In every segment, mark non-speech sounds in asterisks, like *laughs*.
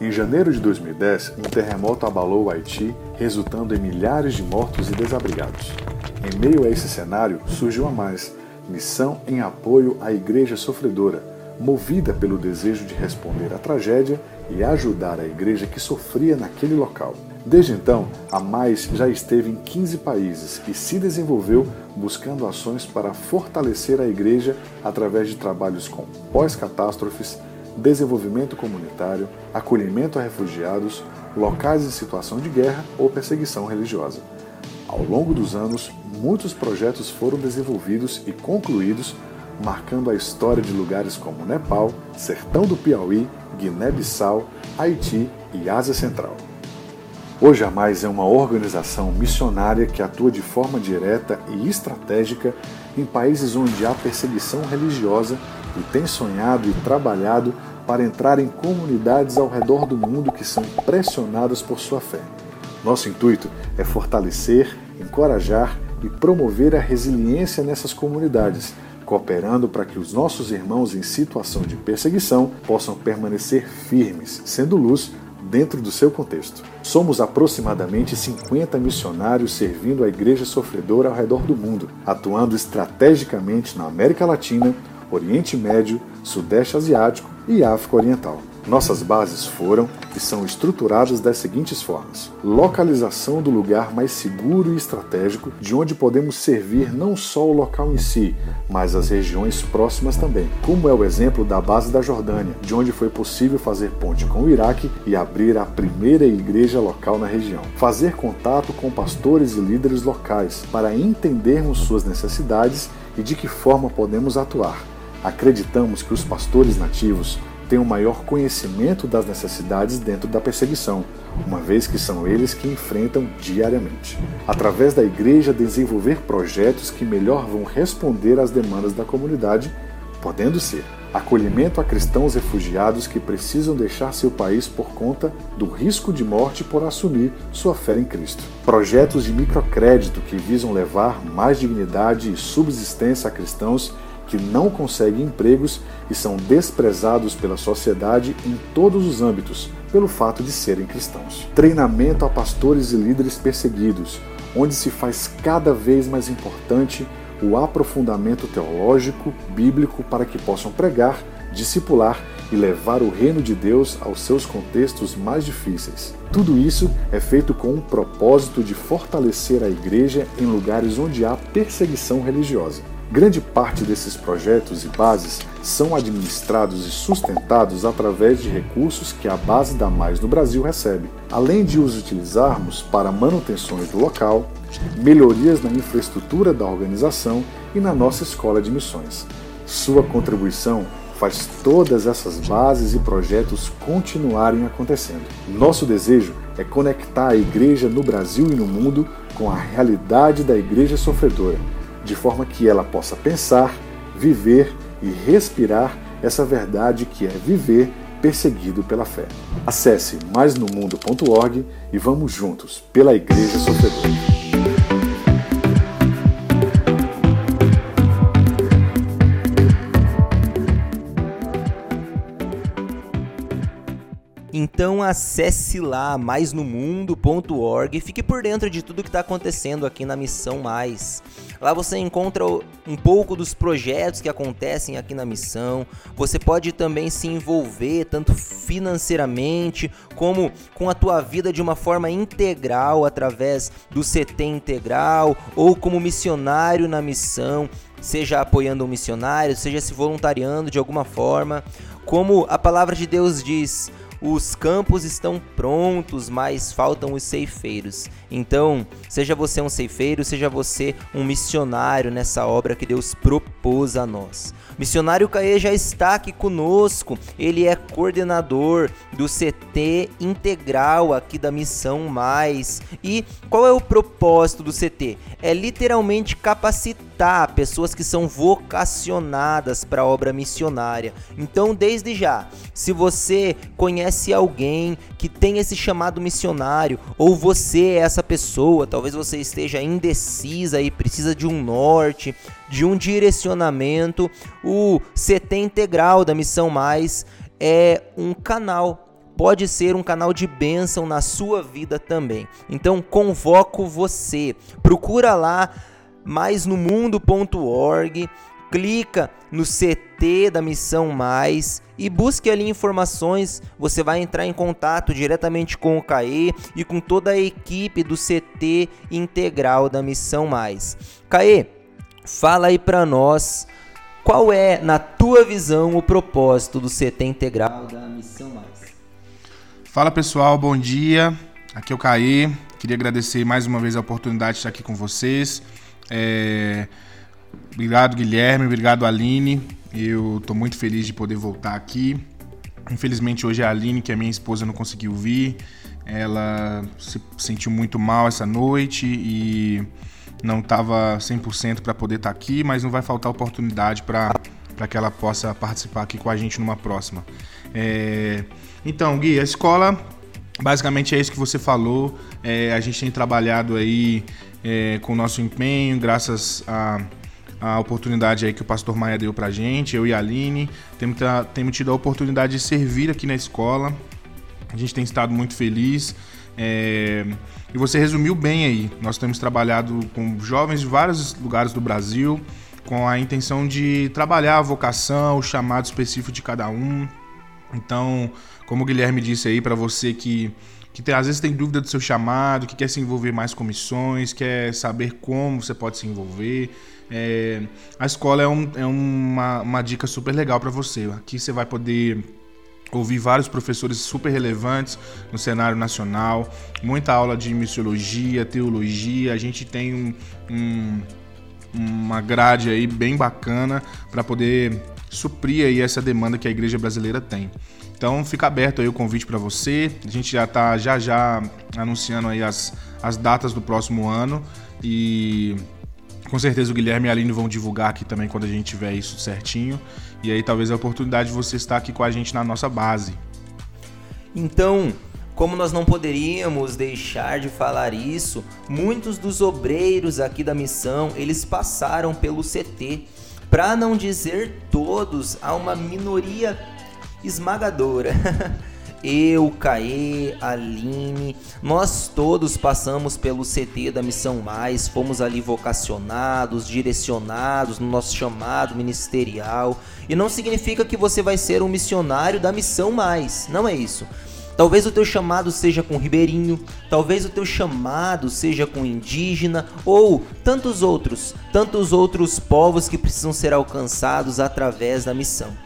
Em janeiro de 2010, um terremoto abalou o Haiti, resultando em milhares de mortos e desabrigados. Em meio a esse cenário, surgiu a mais, missão em apoio à igreja sofredora, movida pelo desejo de responder à tragédia e ajudar a igreja que sofria naquele local. Desde então, a Mais já esteve em 15 países e se desenvolveu buscando ações para fortalecer a igreja através de trabalhos com pós-catástrofes, desenvolvimento comunitário, acolhimento a refugiados, locais em situação de guerra ou perseguição religiosa. Ao longo dos anos, muitos projetos foram desenvolvidos e concluídos, marcando a história de lugares como Nepal, Sertão do Piauí, Guiné-Bissau, Haiti e Ásia Central. Hoje a Mais é uma organização missionária que atua de forma direta e estratégica em países onde há perseguição religiosa e tem sonhado e trabalhado para entrar em comunidades ao redor do mundo que são pressionadas por sua fé. Nosso intuito é fortalecer, encorajar e promover a resiliência nessas comunidades, cooperando para que os nossos irmãos em situação de perseguição possam permanecer firmes, sendo luz dentro do seu contexto. Somos aproximadamente 50 missionários servindo a igreja sofredora ao redor do mundo, atuando estrategicamente na América Latina, Oriente Médio, Sudeste Asiático e África Oriental. Nossas bases foram e são estruturadas das seguintes formas: localização do lugar mais seguro e estratégico, de onde podemos servir não só o local em si, mas as regiões próximas também, como é o exemplo da base da Jordânia, de onde foi possível fazer ponte com o Iraque e abrir a primeira igreja local na região. Fazer contato com pastores e líderes locais para entendermos suas necessidades e de que forma podemos atuar. Acreditamos que os pastores nativos têm um maior conhecimento das necessidades dentro da perseguição, uma vez que são eles que enfrentam diariamente. Através da igreja, desenvolver projetos que melhor vão responder às demandas da comunidade, podendo ser acolhimento a cristãos refugiados que precisam deixar seu país por conta do risco de morte por assumir sua fé em Cristo. Projetos de microcrédito que visam levar mais dignidade e subsistência a cristãos que não conseguem empregos e são desprezados pela sociedade em todos os âmbitos, pelo fato de serem cristãos. Treinamento a pastores e líderes perseguidos, onde se faz cada vez mais importante o aprofundamento teológico, bíblico, para que possam pregar, discipular e levar o reino de Deus aos seus contextos mais difíceis. Tudo isso é feito com o propósito de fortalecer a igreja em lugares onde há perseguição religiosa. Grande parte desses projetos e bases são administrados e sustentados através de recursos que a base da Mais no Brasil recebe, além de os utilizarmos para manutenções do local, melhorias na infraestrutura da organização e na nossa escola de missões. Sua contribuição faz todas essas bases e projetos continuarem acontecendo. Nosso desejo é conectar a igreja no Brasil e no mundo com a realidade da igreja sofredora de forma que ela possa pensar, viver e respirar essa verdade que é viver perseguido pela fé. Acesse maisnomundo.org e vamos juntos pela Igreja Sofredora. Então acesse lá maisnomundo.org e fique por dentro de tudo que está acontecendo aqui na Missão Mais. Lá você encontra um pouco dos projetos que acontecem aqui na missão. Você pode também se envolver tanto financeiramente como com a tua vida de uma forma integral através do CT integral ou como missionário na missão, seja apoiando um missionário, seja se voluntariando de alguma forma. Como a palavra de Deus diz, os campos estão prontos, mas faltam os ceifeiros. Então, seja você um ceifeiro, seja você um missionário nessa obra que Deus propôs a nós. Missionário Caê já está aqui conosco. Ele é coordenador do CT integral aqui da Missão Mais. E qual é o propósito do CT? É literalmente capacitar pessoas que são vocacionadas para a obra missionária. Então, desde já, se você conhece alguém que tem esse chamado missionário ou você é essa pessoa, talvez você esteja indecisa e precisa de um norte, de um direcionamento, o CT integral da Missão Mais é um canal pode ser um canal de bênção na sua vida também. Então convoco você, procura lá mais no mundo.org, clica no CT da Missão Mais e busque ali informações. Você vai entrar em contato diretamente com o CAE e com toda a equipe do CT integral da Missão Mais. CAE, fala aí para nós qual é, na tua visão, o propósito do CT integral da Missão Mais. Fala pessoal, bom dia. Aqui é o Caê. Queria agradecer mais uma vez a oportunidade de estar aqui com vocês. É... Obrigado, Guilherme. Obrigado, Aline. Eu estou muito feliz de poder voltar aqui. Infelizmente, hoje a Aline, que é minha esposa, não conseguiu vir. Ela se sentiu muito mal essa noite e não estava 100% para poder estar tá aqui, mas não vai faltar oportunidade para que ela possa participar aqui com a gente numa próxima. É... Então, Gui, a escola basicamente é isso que você falou. É, a gente tem trabalhado aí é, com o nosso empenho, graças a a oportunidade aí que o pastor Maia deu pra gente, eu e a Aline. Temos, temos tido a oportunidade de servir aqui na escola. A gente tem estado muito feliz. É... E você resumiu bem aí. Nós temos trabalhado com jovens de vários lugares do Brasil, com a intenção de trabalhar a vocação, o chamado específico de cada um. Então, como o Guilherme disse aí, para você que que tem, às vezes tem dúvida do seu chamado, que quer se envolver mais com missões, quer saber como você pode se envolver. É, a escola é, um, é uma, uma dica super legal para você. Aqui você vai poder ouvir vários professores super relevantes no cenário nacional, muita aula de missiologia, teologia. A gente tem um, um, uma grade aí bem bacana para poder suprir aí essa demanda que a igreja brasileira tem. Então fica aberto aí o convite para você. A gente já está já já anunciando aí as, as datas do próximo ano e com certeza o Guilherme e a Aline vão divulgar aqui também quando a gente tiver isso certinho. E aí talvez a oportunidade de você estar aqui com a gente na nossa base. Então, como nós não poderíamos deixar de falar isso, muitos dos obreiros aqui da missão, eles passaram pelo CT. Para não dizer todos, há uma minoria esmagadora. *laughs* Eu, Caê, Aline, nós todos passamos pelo CT da Missão Mais, fomos ali vocacionados, direcionados no nosso chamado ministerial. E não significa que você vai ser um missionário da Missão Mais, não é isso. Talvez o teu chamado seja com ribeirinho, talvez o teu chamado seja com indígena ou tantos outros, tantos outros povos que precisam ser alcançados através da missão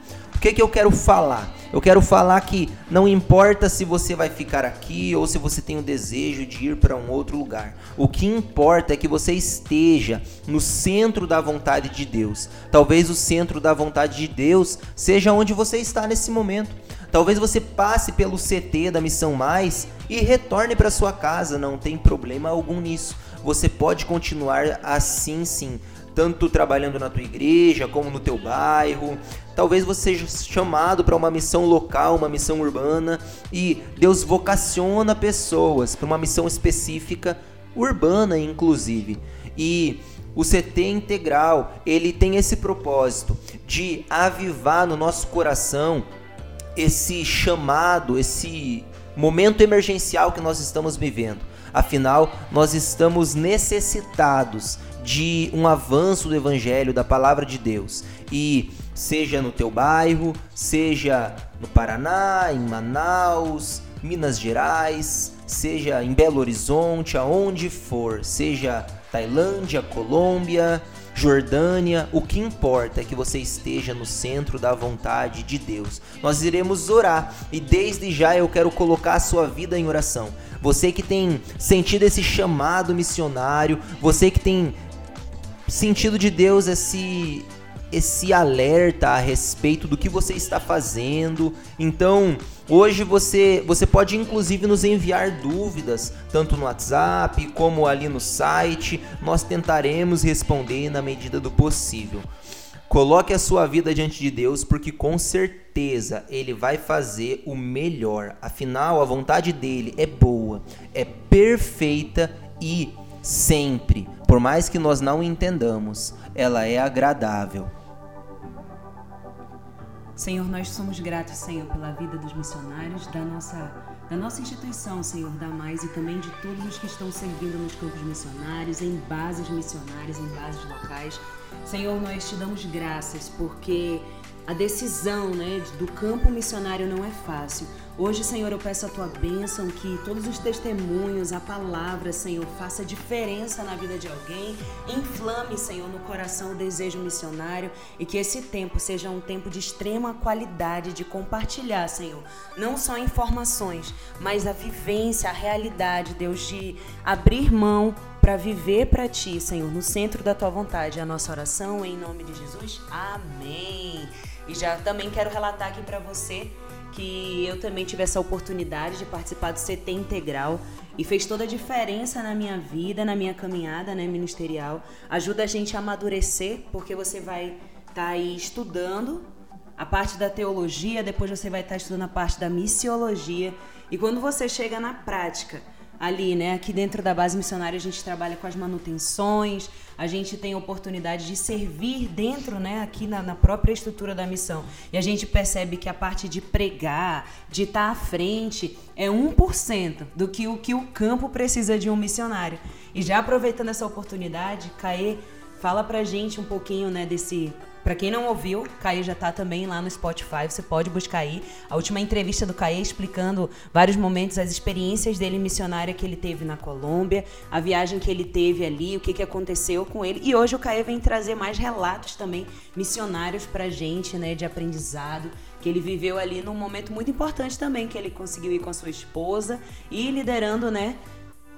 que, que eu quero falar? Eu quero falar que não importa se você vai ficar aqui ou se você tem o desejo de ir para um outro lugar. O que importa é que você esteja no centro da vontade de Deus. Talvez o centro da vontade de Deus seja onde você está nesse momento. Talvez você passe pelo CT da Missão Mais e retorne para sua casa, não tem problema algum nisso. Você pode continuar assim sim, tanto trabalhando na tua igreja como no teu bairro. Talvez você seja chamado para uma missão local, uma missão urbana e Deus vocaciona pessoas para uma missão específica, urbana inclusive. E o CT integral, ele tem esse propósito de avivar no nosso coração esse chamado, esse momento emergencial que nós estamos vivendo. Afinal, nós estamos necessitados de um avanço do evangelho, da palavra de Deus. E seja no teu bairro, seja no Paraná, em Manaus, Minas Gerais, seja em Belo Horizonte, aonde for, seja Tailândia, Colômbia, Jordânia, o que importa é que você esteja no centro da vontade de Deus. Nós iremos orar e desde já eu quero colocar a sua vida em oração. Você que tem sentido esse chamado missionário, você que tem sentido de Deus esse esse alerta a respeito do que você está fazendo. Então, hoje você você pode inclusive nos enviar dúvidas, tanto no WhatsApp como ali no site. Nós tentaremos responder na medida do possível. Coloque a sua vida diante de Deus, porque com certeza Ele vai fazer o melhor. Afinal, a vontade dele é boa, é perfeita e sempre, por mais que nós não entendamos, ela é agradável. Senhor, nós somos gratos, Senhor, pela vida dos missionários, da nossa, da nossa instituição, Senhor, da Mais e também de todos os que estão servindo nos campos missionários, em bases missionárias, em bases locais. Senhor, nós te damos graças porque a decisão né, do campo missionário não é fácil. Hoje, Senhor, eu peço a tua bênção, que todos os testemunhos, a palavra, Senhor, faça diferença na vida de alguém, inflame, Senhor, no coração o desejo missionário e que esse tempo seja um tempo de extrema qualidade de compartilhar, Senhor, não só informações, mas a vivência, a realidade, Deus, de abrir mão para viver para ti, Senhor, no centro da tua vontade. A nossa oração em nome de Jesus. Amém. E já também quero relatar aqui para você que eu também tive essa oportunidade de participar do CT Integral e fez toda a diferença na minha vida, na minha caminhada né, ministerial. Ajuda a gente a amadurecer, porque você vai estar tá aí estudando a parte da teologia, depois você vai estar tá estudando a parte da missiologia. E quando você chega na prática, ali, né? Aqui dentro da base missionária a gente trabalha com as manutenções, a gente tem oportunidade de servir dentro, né, aqui na, na própria estrutura da missão. E a gente percebe que a parte de pregar, de estar à frente, é 1% do que o que o campo precisa de um missionário. E já aproveitando essa oportunidade, Caê, fala pra gente um pouquinho, né, desse para quem não ouviu, Caê já tá também lá no Spotify, você pode buscar aí. A última entrevista do Caê explicando vários momentos, as experiências dele missionária que ele teve na Colômbia, a viagem que ele teve ali, o que, que aconteceu com ele. E hoje o Caê vem trazer mais relatos também missionários pra gente, né, de aprendizado, que ele viveu ali num momento muito importante também, que ele conseguiu ir com a sua esposa e liderando, né,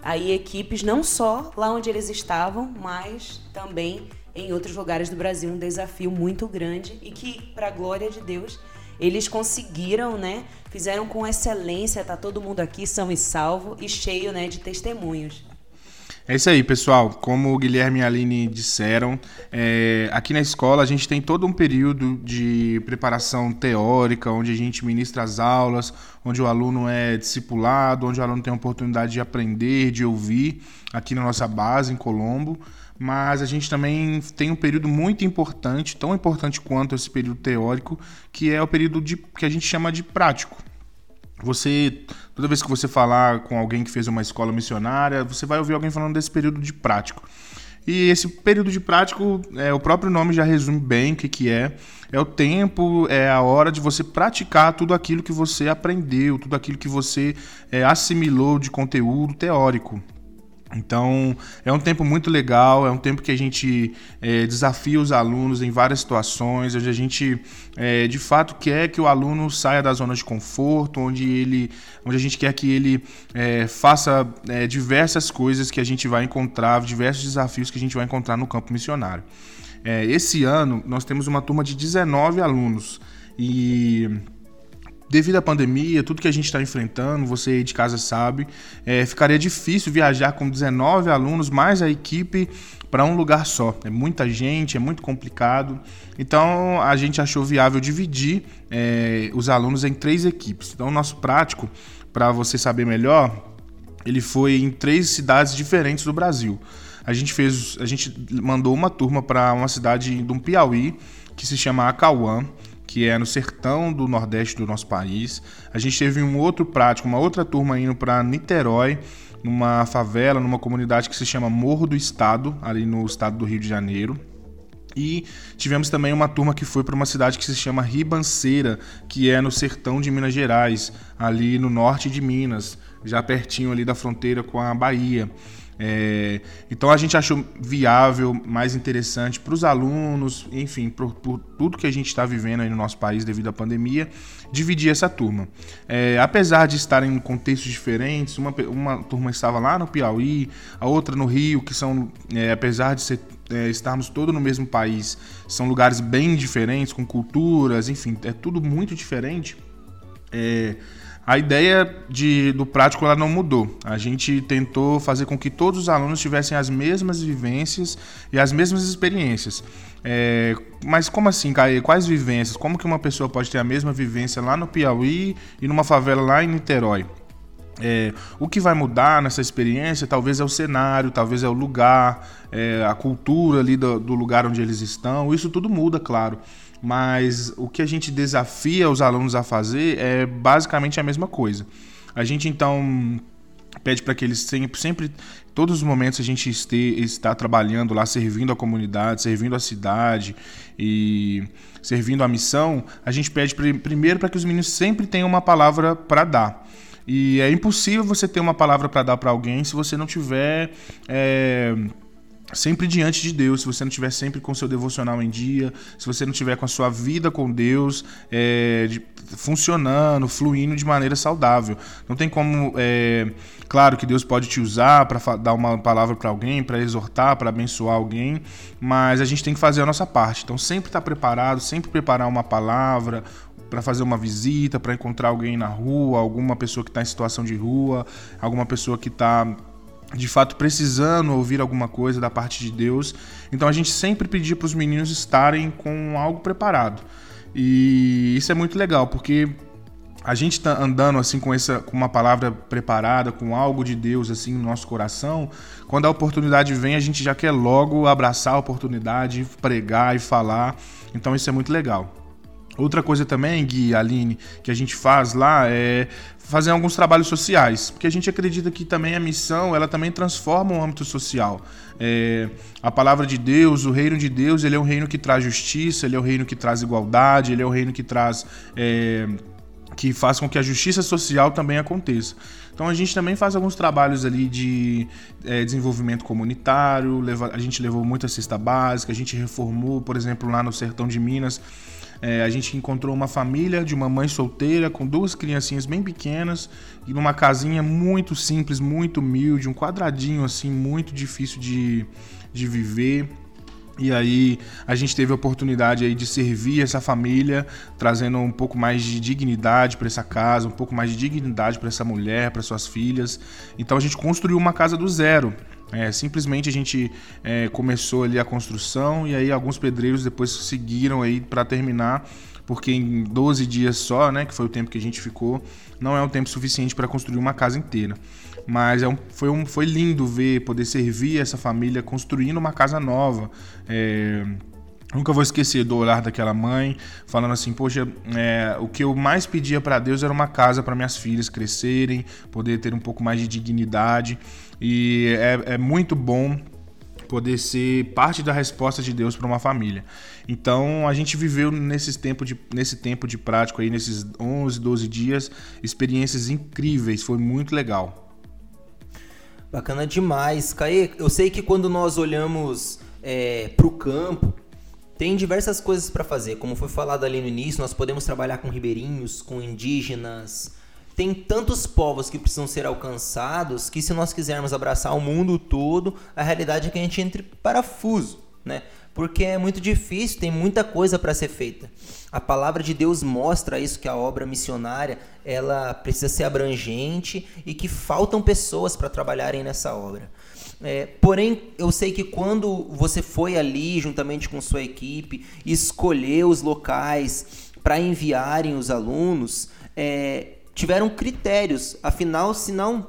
aí equipes não só lá onde eles estavam, mas também em outros lugares do Brasil um desafio muito grande e que, para a glória de Deus, eles conseguiram, né? Fizeram com excelência, tá todo mundo aqui são e salvo e cheio, né, de testemunhos. É isso aí, pessoal. Como o Guilherme e a Aline disseram, é, aqui na escola a gente tem todo um período de preparação teórica, onde a gente ministra as aulas, onde o aluno é discipulado, onde o aluno tem a oportunidade de aprender, de ouvir, aqui na nossa base, em Colombo mas a gente também tem um período muito importante, tão importante quanto esse período teórico, que é o período de, que a gente chama de prático. Você, toda vez que você falar com alguém que fez uma escola missionária, você vai ouvir alguém falando desse período de prático. E esse período de prático, é, o próprio nome já resume bem o que, que é. É o tempo, é a hora de você praticar tudo aquilo que você aprendeu, tudo aquilo que você é, assimilou de conteúdo teórico. Então, é um tempo muito legal, é um tempo que a gente é, desafia os alunos em várias situações, onde a gente é, de fato quer que o aluno saia da zona de conforto, onde, ele, onde a gente quer que ele é, faça diversas coisas que a gente vai encontrar, diversos desafios que a gente vai encontrar no campo missionário. Esse ano, nós temos uma turma de 19 alunos e devido à pandemia, tudo que a gente está enfrentando, você de casa sabe, é, ficaria difícil viajar com 19 alunos mais a equipe para um lugar só. É muita gente, é muito complicado. Então a gente achou viável dividir é, os alunos em três equipes. Então o nosso prático, para você saber melhor, ele foi em três cidades diferentes do Brasil. A gente fez, a gente mandou uma turma para uma cidade do Piauí que se chama Acauã que é no sertão do nordeste do nosso país. A gente teve um outro prático, uma outra turma indo para Niterói, numa favela, numa comunidade que se chama Morro do Estado, ali no estado do Rio de Janeiro. E tivemos também uma turma que foi para uma cidade que se chama Ribanceira, que é no sertão de Minas Gerais, ali no norte de Minas, já pertinho ali da fronteira com a Bahia. É, então a gente achou viável, mais interessante para os alunos, enfim, por, por, tudo que a gente está vivendo aí no nosso país devido à pandemia, dividir essa turma. É, apesar de estarem em contextos diferentes, uma, uma turma estava lá no Piauí, a outra no Rio, que são, é, apesar de ser, é, estarmos todos no mesmo país, são lugares bem diferentes, com culturas, enfim, é tudo muito diferente. É, a ideia de, do prático ela não mudou. A gente tentou fazer com que todos os alunos tivessem as mesmas vivências e as mesmas experiências. É, mas como assim, Caê? Quais vivências? Como que uma pessoa pode ter a mesma vivência lá no Piauí e numa favela lá em Niterói? É, o que vai mudar nessa experiência talvez é o cenário, talvez é o lugar, é, a cultura ali do, do, lugar onde eles estão. Isso tudo muda, claro. Mas o que a gente desafia os alunos a fazer é basicamente a mesma coisa. A gente então pede para que eles sempre, sempre, todos os momentos a gente este, está trabalhando lá, servindo a comunidade, servindo a cidade e servindo a missão, a gente pede primeiro para que os meninos sempre tenham uma palavra para dar. E é impossível você ter uma palavra para dar para alguém se você não tiver é, sempre diante de Deus, se você não estiver sempre com seu devocional em dia, se você não tiver com a sua vida com Deus é, de, funcionando, fluindo de maneira saudável. Não tem como, é, claro que Deus pode te usar para dar uma palavra para alguém, para exortar, para abençoar alguém, mas a gente tem que fazer a nossa parte. Então sempre estar tá preparado, sempre preparar uma palavra, para fazer uma visita, para encontrar alguém na rua, alguma pessoa que está em situação de rua, alguma pessoa que está de fato precisando ouvir alguma coisa da parte de Deus. Então a gente sempre pedia para os meninos estarem com algo preparado. E isso é muito legal, porque a gente está andando assim com essa com uma palavra preparada, com algo de Deus assim no nosso coração, quando a oportunidade vem, a gente já quer logo abraçar a oportunidade, pregar e falar. Então isso é muito legal. Outra coisa também, Gui, Aline, que a gente faz lá é fazer alguns trabalhos sociais, porque a gente acredita que também a missão ela também transforma o âmbito social. É, a palavra de Deus, o reino de Deus, ele é um reino que traz justiça, ele é um reino que traz igualdade, ele é um reino que traz é, que faz com que a justiça social também aconteça. Então a gente também faz alguns trabalhos ali de é, desenvolvimento comunitário, leva, a gente levou muita cesta básica, a gente reformou, por exemplo, lá no sertão de Minas, é, a gente encontrou uma família de uma mãe solteira com duas criancinhas bem pequenas e numa casinha muito simples, muito humilde, um quadradinho assim, muito difícil de, de viver. E aí a gente teve a oportunidade aí de servir essa família, trazendo um pouco mais de dignidade para essa casa, um pouco mais de dignidade para essa mulher, para suas filhas. Então a gente construiu uma casa do zero. É, simplesmente a gente é, começou ali a construção e aí alguns pedreiros depois seguiram aí para terminar, porque em 12 dias só, né, que foi o tempo que a gente ficou, não é um tempo suficiente para construir uma casa inteira. Mas é um, foi, um, foi lindo ver, poder servir essa família construindo uma casa nova. É, Nunca vou esquecer do olhar daquela mãe falando assim: Poxa, é, o que eu mais pedia para Deus era uma casa para minhas filhas crescerem, poder ter um pouco mais de dignidade. E é, é muito bom poder ser parte da resposta de Deus para uma família. Então a gente viveu nesse tempo de, nesse tempo de prático aí, nesses 11, 12 dias, experiências incríveis, foi muito legal. Bacana demais. Caê, eu sei que quando nós olhamos é, para o campo, tem diversas coisas para fazer. Como foi falado ali no início, nós podemos trabalhar com ribeirinhos, com indígenas. Tem tantos povos que precisam ser alcançados que se nós quisermos abraçar o mundo todo, a realidade é que a gente entre parafuso, né? Porque é muito difícil, tem muita coisa para ser feita. A palavra de Deus mostra isso que a obra missionária, ela precisa ser abrangente e que faltam pessoas para trabalharem nessa obra. É, porém, eu sei que quando você foi ali, juntamente com sua equipe, escolher os locais para enviarem os alunos, é, tiveram critérios. Afinal, se não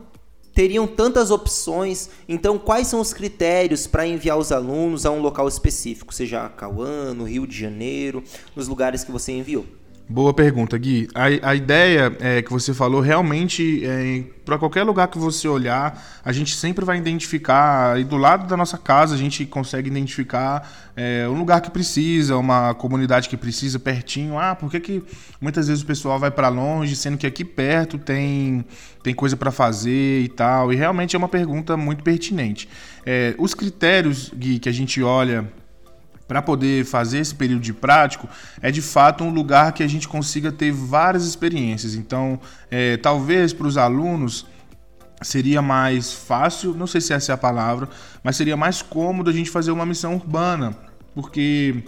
teriam tantas opções, então quais são os critérios para enviar os alunos a um local específico, seja Cauã, no Rio de Janeiro, nos lugares que você enviou? Boa pergunta, Gui. A, a ideia é, que você falou realmente, é, para qualquer lugar que você olhar, a gente sempre vai identificar, e do lado da nossa casa a gente consegue identificar é, um lugar que precisa, uma comunidade que precisa pertinho. Ah, por que, que muitas vezes o pessoal vai para longe, sendo que aqui perto tem, tem coisa para fazer e tal? E realmente é uma pergunta muito pertinente. É, os critérios, Gui, que a gente olha para poder fazer esse período de prático, é de fato um lugar que a gente consiga ter várias experiências. Então, é, talvez para os alunos seria mais fácil, não sei se essa é a palavra, mas seria mais cômodo a gente fazer uma missão urbana, porque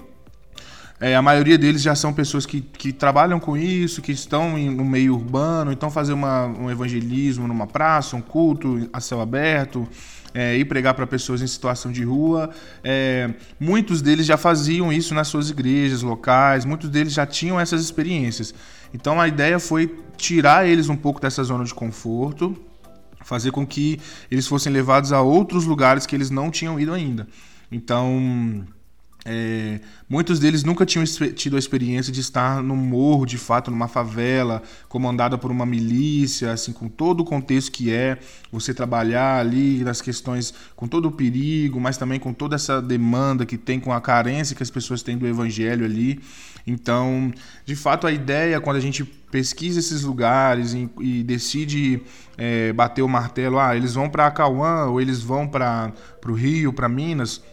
é, a maioria deles já são pessoas que, que trabalham com isso, que estão em, no meio urbano, então fazer uma, um evangelismo numa praça, um culto a céu aberto, é, ir pregar para pessoas em situação de rua. É, muitos deles já faziam isso nas suas igrejas locais, muitos deles já tinham essas experiências. Então a ideia foi tirar eles um pouco dessa zona de conforto, fazer com que eles fossem levados a outros lugares que eles não tinham ido ainda. Então É, muitos deles nunca tinham tido a experiência de estar no morro, de fato, numa favela, comandada por uma milícia, assim, com todo o contexto que é você trabalhar ali nas questões, com todo o perigo, mas também com toda essa demanda que tem, com a carência que as pessoas têm do evangelho ali. Então, de fato, a ideia, quando a gente pesquisa esses lugares e, e decide é, bater o martelo, ah, eles vão para Cauã ou eles vão para o Rio, para Minas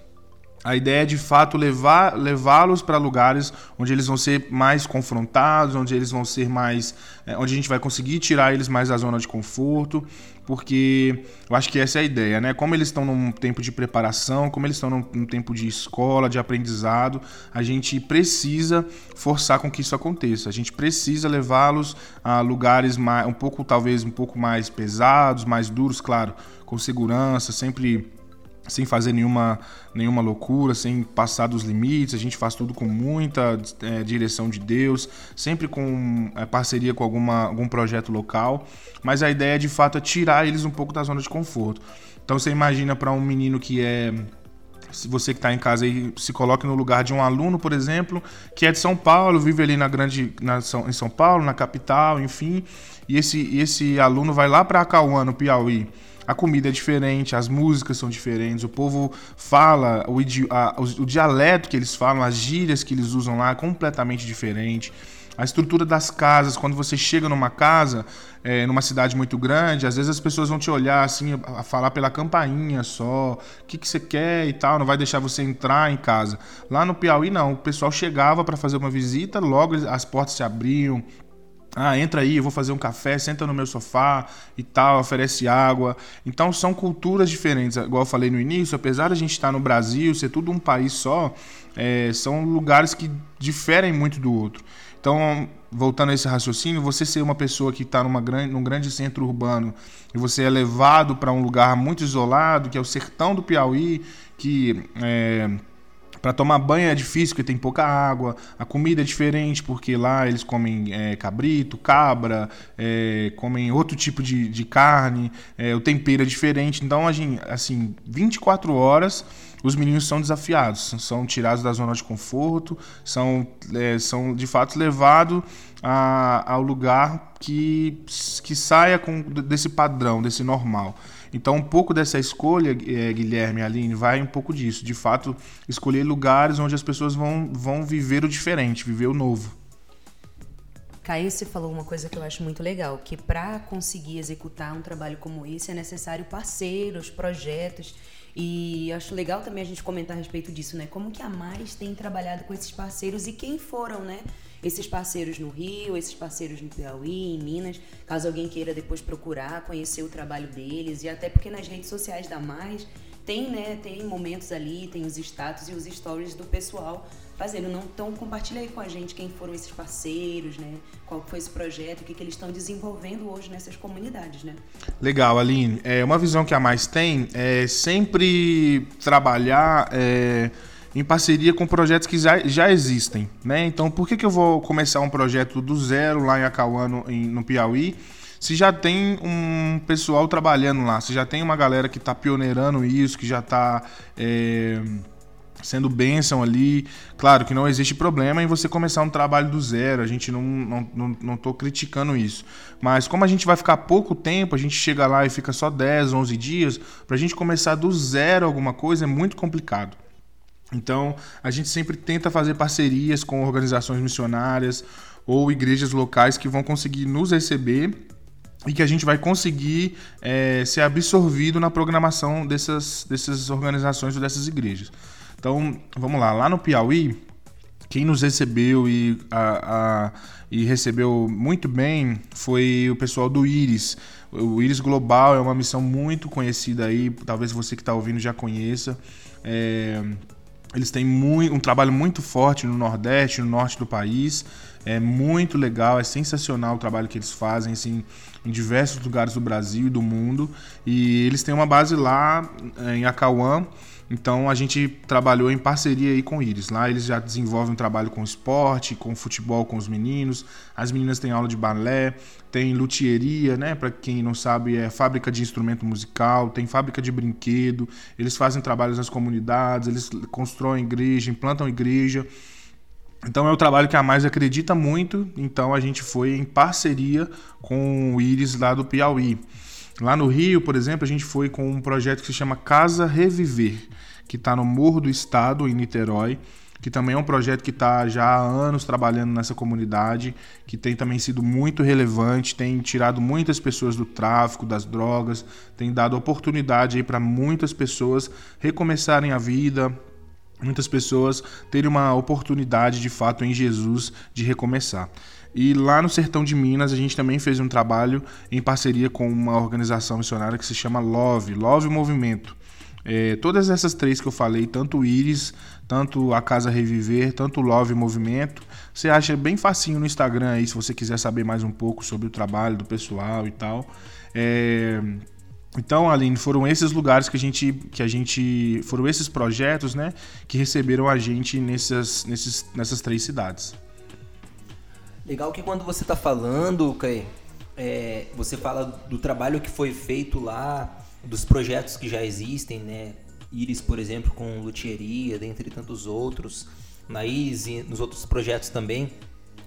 a ideia é de fato levar, levá-los para lugares onde eles vão ser mais confrontados, onde eles vão ser mais. É, onde a gente vai conseguir tirar eles mais da zona de conforto, porque eu acho que essa é a ideia, né? Como eles estão num tempo de preparação, como eles estão num, num tempo de escola, de aprendizado, a gente precisa forçar com que isso aconteça. A gente precisa levá-los a lugares mais, um pouco, talvez, um pouco mais pesados, mais duros, claro, com segurança, sempre sem fazer nenhuma, nenhuma loucura, sem passar dos limites. A gente faz tudo com muita é, direção de Deus, sempre com é, parceria com alguma, algum projeto local. Mas a ideia de fato é tirar eles um pouco da zona de conforto. Então você imagina para um menino que é se você que está em casa aí se coloque no lugar de um aluno, por exemplo, que é de São Paulo, vive ali na grande na, em São Paulo, na capital, enfim, e esse, esse aluno vai lá para Acauã, no Piauí a comida é diferente, as músicas são diferentes, o povo fala, o, a, o, o dialeto que eles falam, as gírias que eles usam lá é completamente diferente. A estrutura das casas, quando você chega numa casa, é, numa cidade muito grande, às vezes as pessoas vão te olhar assim, a falar pela campainha só, o que, que você quer e tal, não vai deixar você entrar em casa. Lá no Piauí, não, o pessoal chegava para fazer uma visita, logo as portas se abriam, ah, entra aí, eu vou fazer um café, senta no meu sofá e tal, oferece água. Então são culturas diferentes. Igual eu falei no início, apesar de a gente estar no Brasil, ser tudo um país só, é, são lugares que diferem muito do outro. Então, voltando a esse raciocínio, você ser uma pessoa que está num grande centro urbano e você é levado para um lugar muito isolado, que é o sertão do Piauí, que é, para tomar banho é difícil porque tem pouca água, a comida é diferente porque lá eles comem é, cabrito, cabra, é, comem outro tipo de, de carne, é, o tempero é diferente. Então, assim, 24 horas os meninos são desafiados, são tirados da zona de conforto, são, é, são de fato levados ao lugar que, que saia com, desse padrão, desse normal. Então, um pouco dessa escolha, é, Guilherme Aline, vai um pouco disso. De fato, escolher lugares onde as pessoas vão, vão viver o diferente, viver o novo. Você falou uma coisa que eu acho muito legal, que para conseguir executar um trabalho como esse é necessário parceiros, projetos. E acho legal também a gente comentar a respeito disso, né? Como que a Mais tem trabalhado com esses parceiros e quem foram, né? Esses parceiros no Rio, esses parceiros no Piauí, em Minas, caso alguém queira depois procurar, conhecer o trabalho deles e até porque nas redes sociais da Mais tem, né, tem momentos ali, tem os status e os stories do pessoal fazendo. Não, então compartilha aí com a gente quem foram esses parceiros, né? Qual foi esse projeto, o que, que eles estão desenvolvendo hoje nessas comunidades, né? Legal, Aline. É, uma visão que a Mais tem é sempre trabalhar... É em parceria com projetos que já, já existem, né? Então, por que, que eu vou começar um projeto do zero lá em Acauã, no, em, no Piauí, se já tem um pessoal trabalhando lá, se já tem uma galera que está pioneirando isso, que já está é, sendo bênção ali. Claro que não existe problema em você começar um trabalho do zero, a gente não, não, não, não criticando isso. Mas como a gente vai ficar pouco tempo, a gente chega lá e fica só 10, 11 dias, para a gente começar do zero alguma coisa é muito complicado. Então, a gente sempre tenta fazer parcerias com organizações missionárias ou igrejas locais que vão conseguir nos receber e que a gente vai conseguir é, ser absorvido na programação dessas, dessas organizações ou dessas igrejas. Então, vamos lá. Lá no Piauí, quem nos recebeu e, a, a, e recebeu muito bem foi o pessoal do Íris. O Íris Global é uma missão muito conhecida aí, talvez você que está ouvindo já conheça. É, eles têm muito, um trabalho muito forte no Nordeste, no Norte do país. É muito legal, é sensacional o trabalho que eles fazem assim, em diversos lugares do Brasil e do mundo. E eles têm uma base lá eh, em Acauã. Então a gente trabalhou em parceria aí com eles. Lá eles já desenvolvem um trabalho com esporte, com futebol com os meninos. As meninas têm aula de balé, tem luthieria, né? Para quem não sabe, é fábrica de instrumento musical, tem fábrica de brinquedo. Eles fazem trabalhos nas comunidades, eles constroem igreja, implantam igreja. Então é o trabalho que a Mais acredita muito. Então a gente foi em parceria com o Iris lá do Piauí. Lá no Rio, por exemplo, a gente foi com um projeto que se chama Casa Reviver, que está no Morro do Estado, em Niterói, que também é um projeto que está já há anos trabalhando nessa comunidade, que tem também sido muito relevante, tem tirado muitas pessoas do tráfico, das drogas, tem dado oportunidade para muitas pessoas recomeçarem a vida, muitas pessoas terem uma oportunidade de fato em Jesus de recomeçar. E lá no sertão de Minas a gente também fez um trabalho em parceria com uma organização missionária que se chama Love, Love Movimento. É, todas essas três que eu falei, tanto o Iris, tanto a Casa Reviver, tanto o Love Movimento, você acha bem facinho no Instagram aí, se você quiser saber mais um pouco sobre o trabalho do pessoal e tal. É, então, Aline, foram esses lugares que a gente, que a gente, foram esses projetos, né, que receberam a gente nessas, nessas três cidades. Legal que quando você está falando, Kai, é, você fala do trabalho que foi feito lá, dos projetos que já existem, né? Iris, por exemplo, com luthieria, dentre tantos outros, na Iris e nos outros projetos também.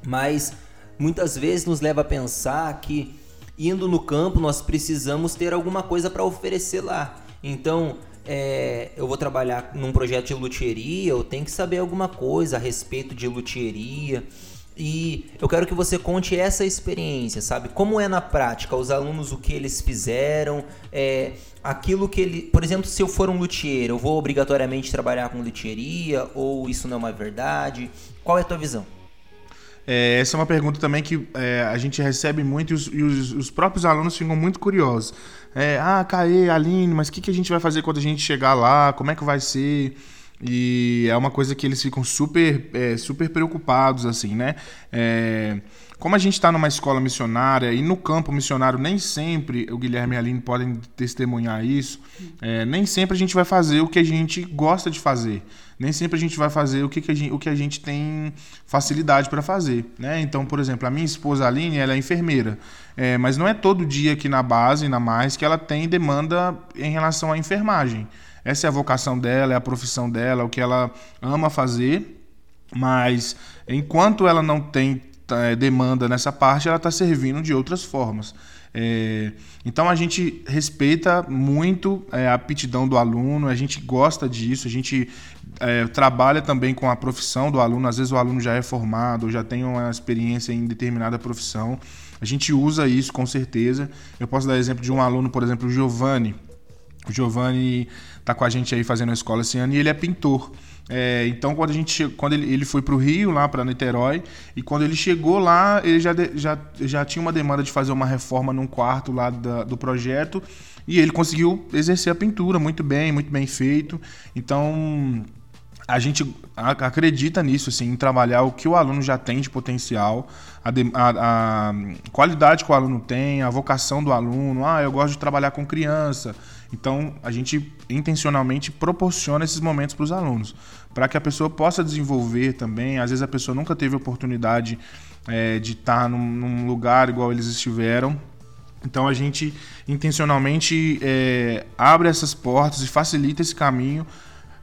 Mas muitas vezes nos leva a pensar que indo no campo nós precisamos ter alguma coisa para oferecer lá. Então, é, eu vou trabalhar num projeto de luthieria, eu tenho que saber alguma coisa a respeito de luthieria. E eu quero que você conte essa experiência, sabe? Como é na prática, os alunos, o que eles fizeram, é, aquilo que ele. Por exemplo, se eu for um luthier, eu vou obrigatoriamente trabalhar com luthieria ou isso não é uma verdade? Qual é a tua visão? É, essa é uma pergunta também que é, a gente recebe muito e os, e os, os próprios alunos ficam muito curiosos. É, ah, Caê, Aline, mas o que, que a gente vai fazer quando a gente chegar lá? Como é que vai ser? E é uma coisa que eles ficam super, é, super preocupados, assim, né? É, como a gente está numa escola missionária e no campo missionário nem sempre, o Guilherme e a Aline podem testemunhar isso, é, nem sempre a gente vai fazer o que a gente gosta de fazer. Nem sempre a gente vai fazer o que, que, a, gente, o que a gente tem facilidade para fazer. Né? Então, por exemplo, a minha esposa Aline ela é enfermeira, é, mas não é todo dia aqui na base, na mais, que ela tem demanda em relação à enfermagem. Essa é a vocação dela, é a profissão dela, é o que ela ama fazer. Mas enquanto ela não tem é, demanda nessa parte, ela está servindo de outras formas. É, então a gente respeita muito é, a aptidão do aluno, a gente gosta disso, a gente é, trabalha também com a profissão do aluno. Às vezes o aluno já é formado, já tem uma experiência em determinada profissão. A gente usa isso com certeza. Eu posso dar exemplo de um aluno, por exemplo, o Giovanni. O Giovanni está com a gente aí fazendo a escola esse ano e ele é pintor. É, então, quando, a gente quando ele, ele foi para o Rio, lá para Niterói, e quando ele chegou lá, ele já, já, já tinha uma demanda de fazer uma reforma num quarto lá da, do projeto, e ele conseguiu exercer a pintura muito bem, muito bem feito. Então, a gente acredita nisso, assim, em trabalhar o que o aluno já tem de potencial, a, a, a qualidade que o aluno tem, a vocação do aluno. Ah, eu gosto de trabalhar com criança então, a gente intencionalmente proporciona esses momentos para os alunos, para que a pessoa possa desenvolver também. Às vezes, a pessoa nunca teve oportunidade é, de estar num, num, lugar igual eles estiveram. Então, a gente intencionalmente é, abre essas portas e facilita esse caminho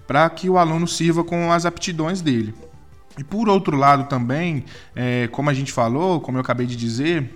para que o aluno sirva com as aptidões dele. E por outro lado também, é, como a gente falou, como eu acabei de dizer,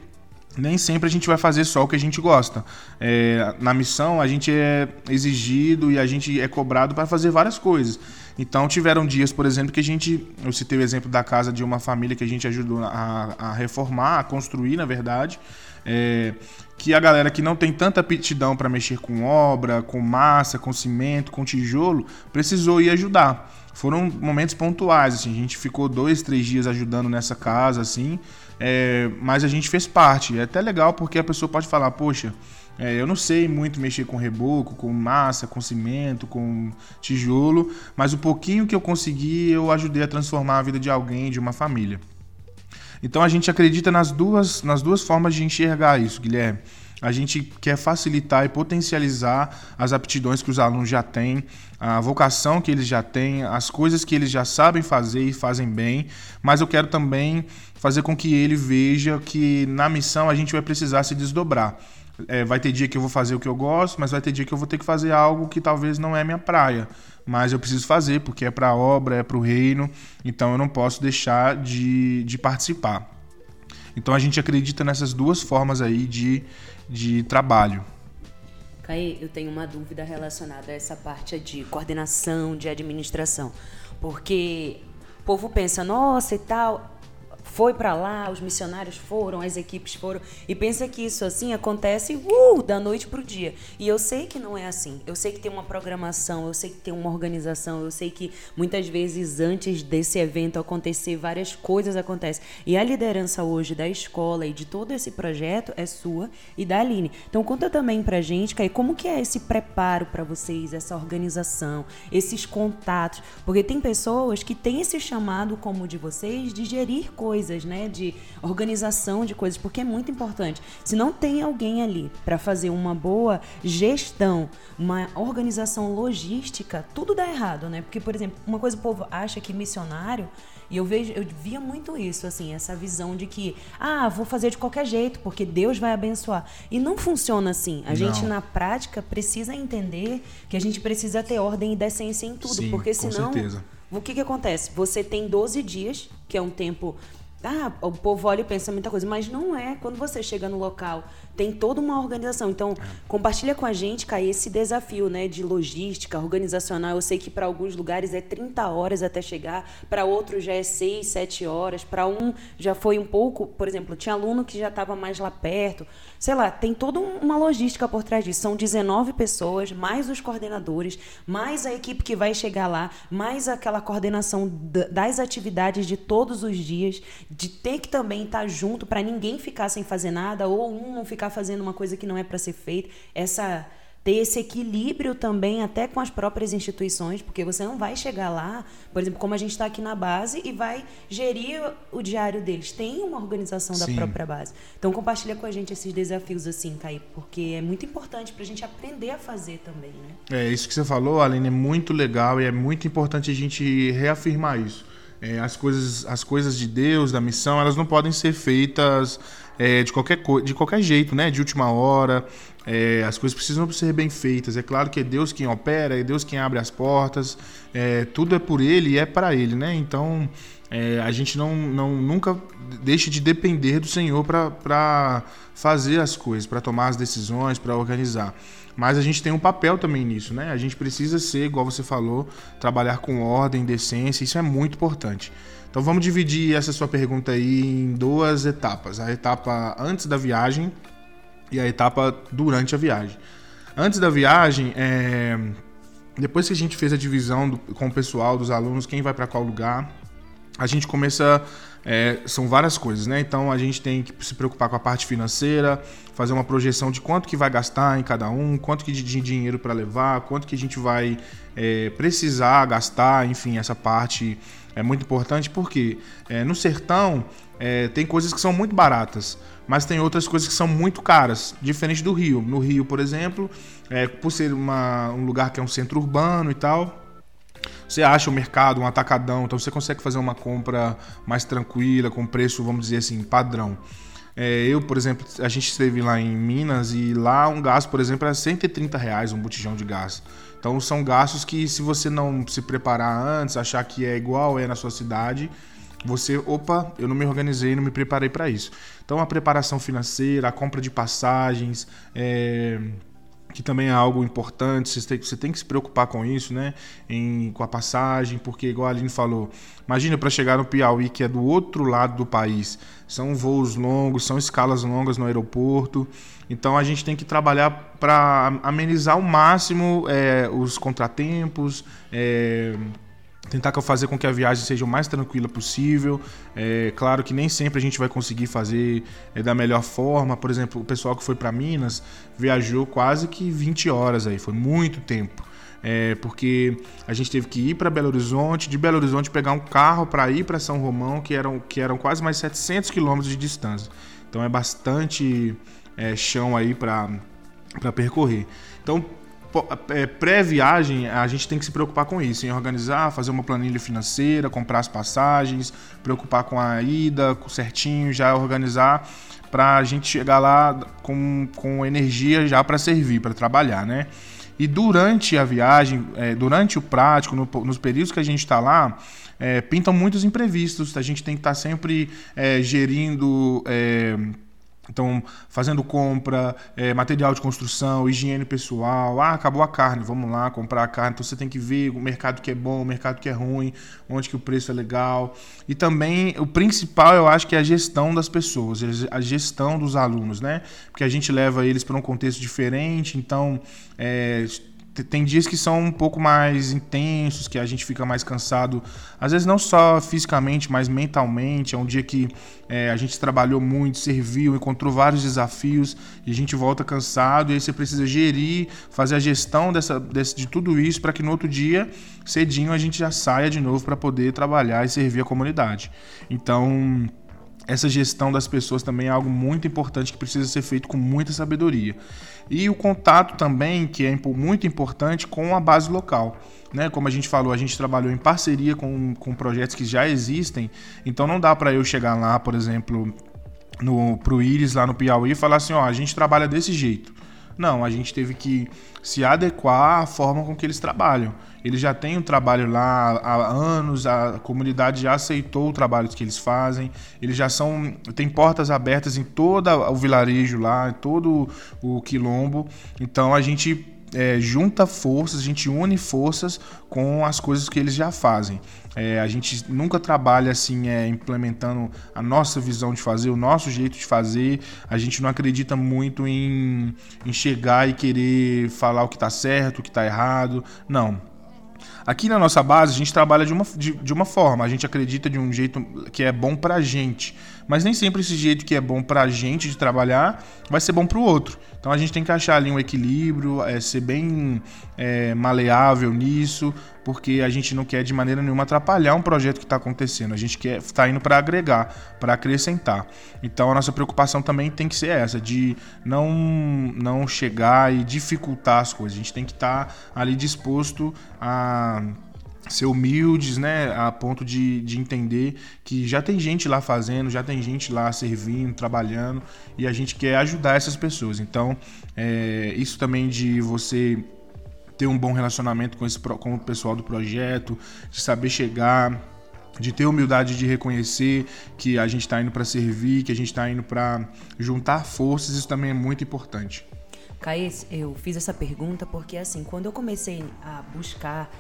nem sempre a gente vai fazer só o que a gente gosta. É, na missão, a gente é exigido e a gente é cobrado para fazer várias coisas. Então, tiveram dias, por exemplo, que a gente. Eu citei o exemplo da casa de uma família que a gente ajudou a, a reformar, a construir, na verdade. É, que a galera que não tem tanta aptidão para mexer com obra, com massa, com cimento, com tijolo, precisou ir ajudar. Foram momentos pontuais, assim, a gente ficou dois, três dias ajudando nessa casa, assim, é, mas a gente fez parte. É até legal porque a pessoa pode falar, poxa, é, eu não sei muito mexer com reboco, com massa, com cimento, com tijolo, mas o pouquinho que eu consegui, eu ajudei a transformar a vida de alguém, de uma família. Então a gente acredita nas duas, nas duas formas de enxergar isso, Guilherme. A gente quer facilitar e potencializar as aptidões que os alunos já têm, a vocação que eles já têm, as coisas que eles já sabem fazer e fazem bem, mas eu quero também fazer com que ele veja que na missão a gente vai precisar se desdobrar. É, vai ter dia que eu vou fazer o que eu gosto, mas vai ter dia que eu vou ter que fazer algo que talvez não é minha praia. Mas eu preciso fazer, porque é para a obra, é para o reino, então eu não posso deixar de, de participar. Então a gente acredita nessas duas formas aí de, de trabalho. Caê, eu tenho uma dúvida relacionada a essa parte de coordenação, de administração. Porque o povo pensa, nossa e tal, foi para lá, os missionários foram, as equipes foram, e pensa que isso assim acontece uh, da noite para o dia. E eu sei que não é assim. Eu sei que tem uma programação, eu sei que tem uma organização, eu sei que muitas vezes antes desse evento acontecer, várias coisas acontecem. E a liderança hoje da escola e de todo esse projeto é sua e da Aline. Então conta também pra gente, Kai, como que é esse preparo para vocês, essa organização, esses contatos, porque tem pessoas que têm esse chamado como o de vocês de gerir coisas coisas, né? De organização de coisas, porque é muito importante. Se não tem alguém ali para fazer uma boa gestão, uma organização logística, tudo dá errado, né? Porque, por exemplo, uma coisa o povo acha que missionário e eu vejo, eu via muito isso, assim, essa visão de que, ah, vou fazer de qualquer jeito, porque Deus vai abençoar. E não funciona assim. A não. gente, na prática, precisa entender que a gente precisa ter ordem e decência em tudo, Sim, porque senão. Com certeza. O que, que acontece? Você tem 12 dias, que é um tempo ah, o povo olha e pensa muita coisa, mas não é. Quando você chega no local, tem toda uma organização. Então, compartilha com a gente, Kai, esse desafio, né, de logística, organizacional. Eu sei que para alguns lugares é 30 horas até chegar, para outros já é 6, 7 horas, para um já foi um pouco, por exemplo, tinha aluno que já estava mais lá perto. Sei lá, tem toda uma logística por trás disso. São 19 pessoas, mais os coordenadores, mais a equipe que vai chegar lá, mais aquela coordenação das atividades de todos os dias, de ter que também estar tá junto para ninguém ficar sem fazer nada ou um não ficar fazendo uma coisa que não é para ser feita. Essa ter esse equilíbrio também até com as próprias instituições, porque você não vai chegar lá, por exemplo, como a gente está aqui na base e vai gerir o diário deles. Tem uma organização da Sim. própria base. Então compartilha com a gente esses desafios assim, Caí, porque é muito importante para a gente aprender a fazer também, né? É isso que você falou, Aline, é muito legal e é muito importante a gente reafirmar isso. É, as coisas, as coisas de Deus, da missão, elas não podem ser feitas é, de, qualquer de qualquer jeito, né? De última hora. É, as coisas precisam ser bem feitas. É claro que é Deus quem opera, é Deus quem abre as portas. É, tudo é por Ele e é para Ele, né? Então é, a gente não, não nunca deixa de depender do Senhor para fazer as coisas, para tomar as decisões, para organizar. Mas a gente tem um papel também nisso, né? A gente precisa ser, igual você falou, trabalhar com ordem, decência, isso é muito importante. Então vamos dividir essa sua pergunta aí em duas etapas: a etapa antes da viagem e a etapa durante a viagem. Antes da viagem, é... depois que a gente fez a divisão do... com o pessoal, dos alunos, quem vai para qual lugar, a gente começa é, são várias coisas, né? Então a gente tem que se preocupar com a parte financeira, fazer uma projeção de quanto que vai gastar em cada um, quanto que de dinheiro para levar, quanto que a gente vai é, precisar gastar, enfim, essa parte é muito importante porque é, no sertão é, tem coisas que são muito baratas, mas tem outras coisas que são muito caras, diferente do Rio. No Rio, por exemplo, é, por ser uma, um lugar que é um centro urbano e tal, você acha o mercado, um atacadão, então você consegue fazer uma compra mais tranquila, com preço, vamos dizer assim, padrão. É, eu, por exemplo, a gente esteve lá em Minas e lá um gás, por exemplo, é 130 reais um botijão de gás. Então são gastos que se você não se preparar antes, achar que é igual é na sua cidade, você, opa, eu não me organizei, não me preparei para isso. Então a preparação financeira, a compra de passagens, é, que também é algo importante, você tem, você tem que se preocupar com isso, né? Em, com a passagem, porque, igual a Aline falou, imagina para chegar no Piauí, que é do outro lado do país, são voos longos, são escalas longas no aeroporto, então a gente tem que trabalhar para amenizar ao máximo é, os contratempos, é, tentar fazer com que a viagem seja o mais tranquila possível. É claro que nem sempre a gente vai conseguir fazer é, da melhor forma. Por exemplo, o pessoal que foi para Minas viajou quase que 20 horas aí, foi muito tempo. É, porque a gente teve que ir para Belo Horizonte, de Belo Horizonte pegar um carro para ir para São Romão, que eram, que eram quase mais 700 quilômetros de distância. Então é bastante é, chão aí para percorrer. Então, é, pré-viagem, a gente tem que se preocupar com isso, em organizar, fazer uma planilha financeira, comprar as passagens, preocupar com a ida certinho, já organizar para a gente chegar lá com, com energia já para servir, para trabalhar, né? E durante a viagem, é, durante o prático, no, nos períodos que a gente está lá, é, pintam muitos imprevistos. A gente tem que estar tá sempre é, gerindo é, então, fazendo compra, é, material de construção, higiene pessoal. Ah, acabou a carne, vamos lá comprar a carne. Então, você tem que ver o mercado que é bom, o mercado que é ruim, onde que o preço é legal. E também, o principal, eu acho que é a gestão das pessoas, a gestão dos alunos, né? Porque a gente leva eles para um contexto diferente, então... É, tem dias que são um pouco mais intensos, que a gente fica mais cansado, às vezes não só fisicamente, mas mentalmente. É um dia que é, a gente trabalhou muito, serviu, encontrou vários desafios e a gente volta cansado. E aí você precisa gerir, fazer a gestão dessa, desse, de tudo isso para que no outro dia, cedinho, a gente já saia de novo para poder trabalhar e servir a comunidade. Então essa gestão das pessoas também é algo muito importante que precisa ser feito com muita sabedoria. E o contato também, que é muito importante com a base local. Né? Como a gente falou, a gente trabalhou em parceria com, com projetos que já existem, então não dá para eu chegar lá, por exemplo, no, pro Iris lá no Piauí e falar assim, ó, a gente trabalha desse jeito. Não, a gente teve que se adequar à forma com que eles trabalham. Eles já têm um trabalho lá há anos, a comunidade já aceitou o trabalho que eles fazem, eles já são. tem portas abertas em todo o vilarejo lá, em todo o quilombo. Então a gente é, junta forças, a gente une forças com as coisas que eles já fazem. É, a gente nunca trabalha assim, é, implementando a nossa visão de fazer, o nosso jeito de fazer. A gente não acredita muito em, em chegar e querer falar o que está certo, o que está errado. Não. Aqui na nossa base, a gente trabalha de uma, de, de uma forma, a gente acredita de um jeito que é bom pra gente. Mas nem sempre esse jeito que é bom pra gente de trabalhar vai ser bom pro outro. Então a gente tem que achar ali um equilíbrio, é, ser bem é, maleável nisso, porque a gente não quer de maneira nenhuma atrapalhar um projeto que está acontecendo. A gente quer estar tá indo para agregar, para acrescentar. Então a nossa preocupação também tem que ser essa, de não, não chegar e dificultar as coisas. A gente tem que estar tá ali disposto a ser humildes, né, a ponto de, de entender que já tem gente lá fazendo, já tem gente lá servindo, trabalhando, e a gente quer ajudar essas pessoas. Então, é, isso também de você ter um bom relacionamento com, esse, com o pessoal do projeto, de saber chegar, de ter humildade de reconhecer que a gente está indo para servir, que a gente está indo para juntar forças, isso também é muito importante. Caís, eu fiz essa pergunta porque assim, quando eu comecei a buscar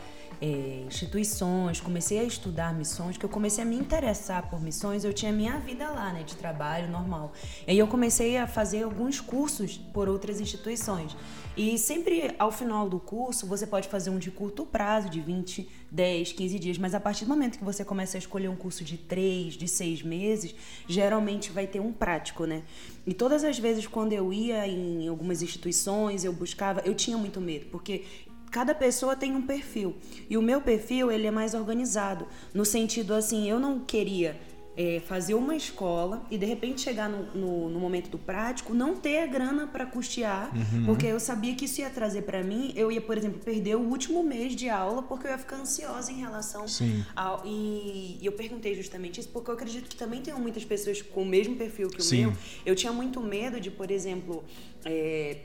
é, instituições, comecei a estudar missões, que eu comecei a me interessar por missões, eu tinha minha vida lá, né, de trabalho normal. E aí eu comecei a fazer alguns cursos por outras instituições. E sempre ao final do curso, você pode fazer um de curto prazo, de 20, 10, 15 dias, mas a partir do momento que você começa a escolher um curso de 3, de 6 meses, geralmente vai ter um prático, né? E todas as vezes quando eu ia em algumas instituições, eu buscava, eu tinha muito medo, porque cada pessoa tem um perfil. E o meu perfil, ele é mais organizado. No sentido assim, eu não queria é, fazer uma escola e de repente chegar no, no, no momento do prático, não ter a grana para custear, uhum. porque eu sabia que isso ia trazer para mim, eu ia, por exemplo, perder o último mês de aula porque eu ia ficar ansiosa em relação Sim. ao. E, e eu perguntei justamente isso porque eu acredito que também tem muitas pessoas com o mesmo perfil que o Sim. meu. Eu tinha muito medo de, por exemplo, é,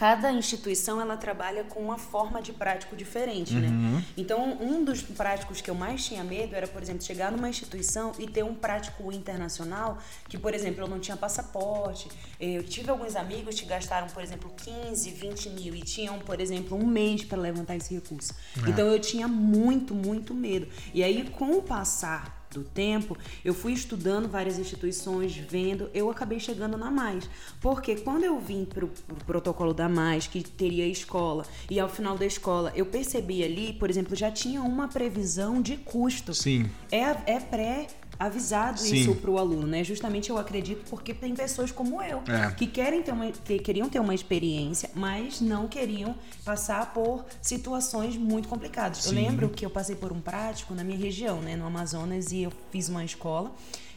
cada instituição ela trabalha com uma forma de prático diferente, né? uhum. né? Então, um dos práticos que eu mais tinha medo era, por exemplo, chegar numa instituição e ter um prático internacional que, por exemplo, eu não tinha passaporte. Eu tive alguns amigos que gastaram, por exemplo, 15, 20 mil e tinham, por exemplo, um mês para levantar esse recurso. É. Então, eu tinha muito, muito medo. E aí, com o passar do tempo, eu fui estudando várias instituições, vendo, eu acabei chegando na Mais. Porque quando eu vim para o pro protocolo da Mais, que teria escola, e ao final da escola eu percebi ali, por exemplo, já tinha uma previsão de custo. Sim. É, é pré avisado Sim. isso para o aluno, né? Justamente eu acredito porque tem pessoas como eu é. que querem ter uma, que queriam ter uma experiência, mas não queriam passar por situações muito complicadas. Sim. Eu lembro que eu passei por um prático na minha região, né, no Amazonas, e eu fiz uma escola.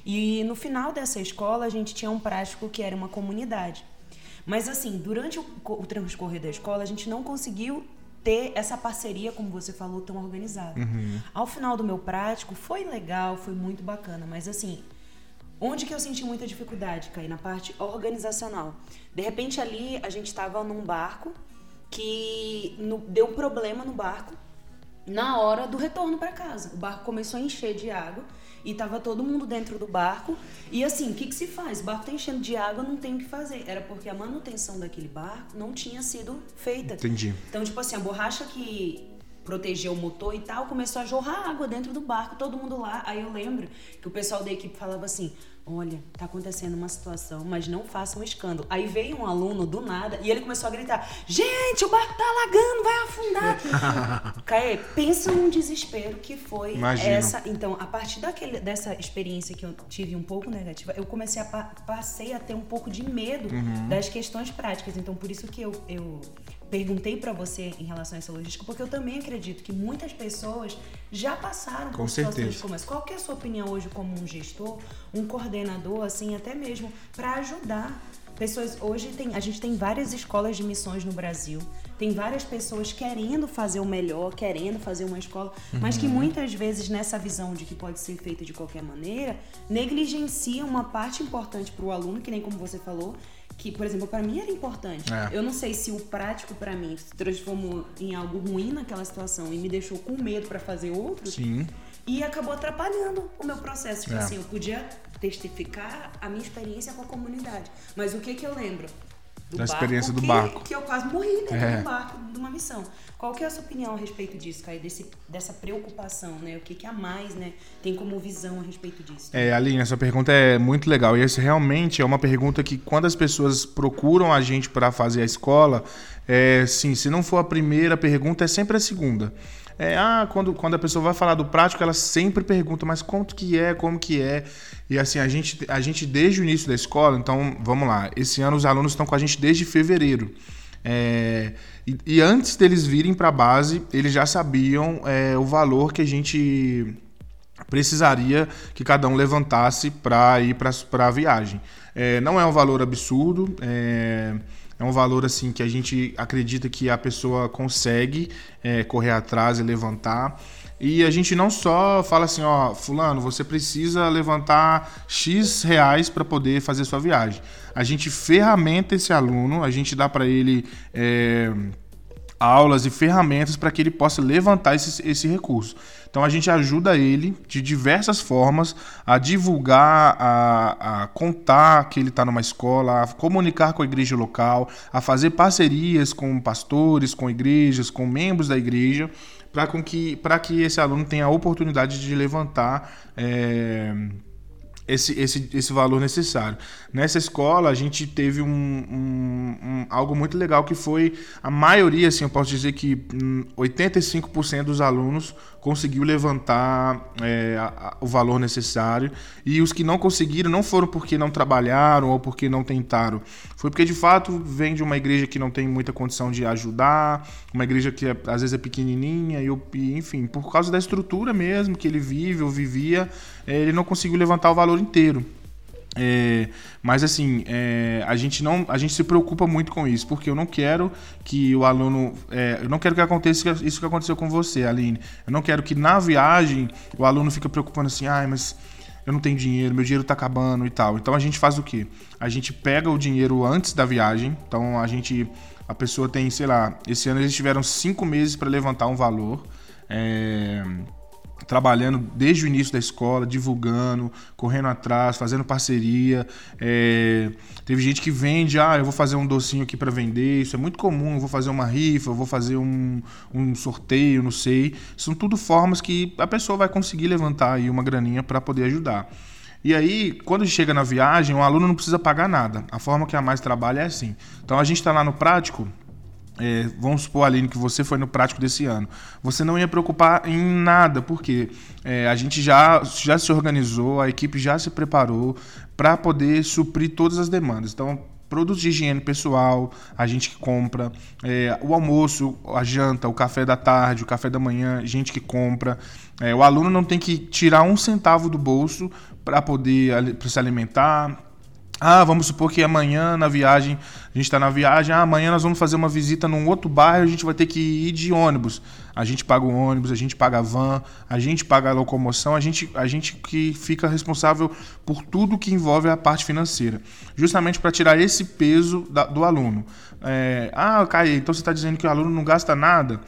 E no final dessa escola a gente tinha um prático que era uma comunidade. Mas assim, durante o, o transcorrer da escola, a gente não conseguiu ter essa parceria, como você falou, tão organizada. Uhum. Ao final do meu prático, foi legal, foi muito bacana, mas assim, onde que eu senti muita dificuldade, Caí? Na parte organizacional. De repente ali a gente estava num barco que no, deu um problema no barco na hora do retorno para casa. O barco começou a encher de água e tava todo mundo dentro do barco. E assim, o que, que se faz? O barco tá enchendo de água, não tem o que fazer. Era porque a manutenção daquele barco não tinha sido feita. Entendi. Então, tipo assim, a borracha que protegeu o motor e tal, começou a jorrar água dentro do barco, todo mundo lá. Aí eu lembro que o pessoal da equipe falava assim: olha, tá acontecendo uma situação, mas não faça um escândalo. Aí veio um aluno do nada e ele começou a gritar: gente, o barco tá alagando, vai afundar. *laughs* Caê, pensa num desespero que foi Imagino. essa. Então, a partir daquele, dessa experiência que eu tive um pouco negativa, eu comecei a pa- passei a ter um pouco de medo das questões práticas. Então, por isso que eu, eu perguntei pra você em relação a essa logística, porque eu também acredito que muitas pessoas já passaram Com por situações certeza. como essa. Qual que é a sua opinião hoje como um gestor, um coordenador, assim, até mesmo para ajudar pessoas? Hoje tem, a gente tem várias escolas de missões no Brasil, tem várias pessoas querendo fazer o melhor, querendo fazer uma escola, mas Uhum. que muitas vezes nessa visão de que pode ser feita de qualquer maneira, negligencia uma parte importante para o aluno, que nem como você falou, que, por exemplo, para mim era importante. É. Eu não sei se o prático para mim se transformou em algo ruim naquela situação e me deixou com medo para fazer outro. Sim. E acabou atrapalhando o meu processo. Tipo É. assim, eu podia testificar a minha experiência com a comunidade. Mas o que que eu lembro? Do Da experiência do que, barco. Que eu quase morri dentro É. do barco, de uma missão. Qual que é a sua opinião a respeito disso, Caio? Desse, dessa preocupação, né? O que que a mais, né, tem como visão a respeito disso? É, Aline, essa pergunta é muito legal. E essa realmente é uma pergunta que, quando as pessoas procuram a gente para fazer a escola, é, sim, se não for a primeira pergunta, é sempre a segunda. É, ah, quando, quando a pessoa vai falar do prático, ela sempre pergunta, mas quanto que é, como que é? E assim, a gente, a gente desde o início da escola, então, vamos lá, esse ano os alunos estão com a gente desde fevereiro. É, e, e antes deles virem para a base, eles já sabiam é, o valor que a gente precisaria que cada um levantasse para ir para a viagem. É, não é um valor absurdo, é, é um valor assim que a gente acredita que a pessoa consegue é, correr atrás e levantar. E a gente não só fala assim, ó, fulano, você precisa levantar X reais para poder fazer sua viagem. A gente ferramenta esse aluno, a gente dá para ele é, aulas e ferramentas para que ele possa levantar esse, esse recurso. Então a gente ajuda ele de diversas formas a divulgar, a, a contar que ele está numa escola, a comunicar com a igreja local, a fazer parcerias com pastores, com igrejas, com membros da igreja, para que, que esse aluno tenha a oportunidade de levantar. É, esse, esse, esse valor necessário. Nessa escola, a gente teve um, um, um, algo muito legal que foi a maioria, assim, eu posso dizer que hum, 85% dos alunos conseguiu levantar é, a, a, o valor necessário e os que não conseguiram não foram porque não trabalharam ou porque não tentaram, foi porque de fato vem de uma igreja que não tem muita condição de ajudar, uma igreja que é, às vezes é pequenininha e, e, enfim, por causa da estrutura mesmo que ele vive ou vivia, é, ele não conseguiu levantar o valor inteiro. É, mas assim, é, a gente não, a gente se preocupa muito com isso, porque eu não quero que o aluno, é, eu não quero que aconteça isso que aconteceu com você, Aline. Eu não quero que na viagem o aluno fique preocupando assim, ai, mas eu não tenho dinheiro, meu dinheiro está acabando e tal. Então a gente faz o quê? A gente pega o dinheiro antes da viagem. Então a gente, a pessoa tem, sei lá, esse ano eles tiveram cinco meses para levantar um valor. É, trabalhando desde o início da escola, divulgando, correndo atrás, fazendo parceria. É, teve gente que vende, ah, eu vou fazer um docinho aqui para vender, isso é muito comum, eu vou fazer uma rifa, eu vou fazer um, um sorteio, não sei. São tudo formas que a pessoa vai conseguir levantar aí uma graninha para poder ajudar. E aí, quando chega na viagem, o aluno não precisa pagar nada. A forma que a Mais trabalha é assim. Então a gente está lá no prático, é, vamos supor, Aline, que você foi no prático desse ano. Você não ia preocupar em nada, porque é, a gente já, já se organizou, a equipe já se preparou para poder suprir todas as demandas. Então, produtos de higiene pessoal, a gente que compra, é, o almoço, a janta, o café da tarde, o café da manhã, gente que compra. É, o aluno não tem que tirar um centavo do bolso para poder pra se alimentar. Ah, vamos supor que amanhã na viagem A gente está na viagem, ah, amanhã nós vamos fazer uma visita num outro bairro, a gente vai ter que ir de ônibus. A gente paga o ônibus, a gente paga a van, a gente paga a locomoção, a gente, a gente que fica responsável por tudo que envolve a parte financeira. Justamente para tirar esse peso da, do aluno. É, ah, Caio, então você está dizendo que o aluno não gasta nada?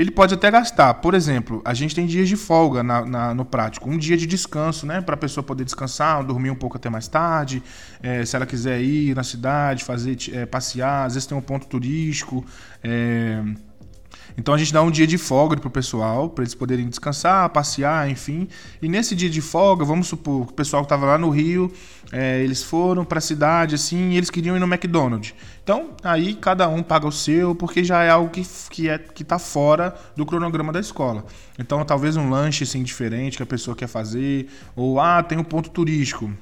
Ele pode até gastar. Por exemplo, a gente tem dias de folga na, na, no prático, um dia de descanso, né? Para a pessoa poder descansar, dormir um pouco até mais tarde. É, se ela quiser ir na cidade, fazer é, passear, às vezes tem um ponto turístico. É, então a gente dá um dia de folga pro pessoal, para eles poderem descansar, passear, enfim. E nesse dia de folga, vamos supor que o pessoal que estava lá no Rio, é, eles foram para a cidade, assim, e eles queriam ir no McDonald's. Então, aí cada um paga o seu, porque já é algo que, que, é, que tá fora do cronograma da escola. Então, talvez um lanche assim, diferente que a pessoa quer fazer, ou ah, tem um ponto turístico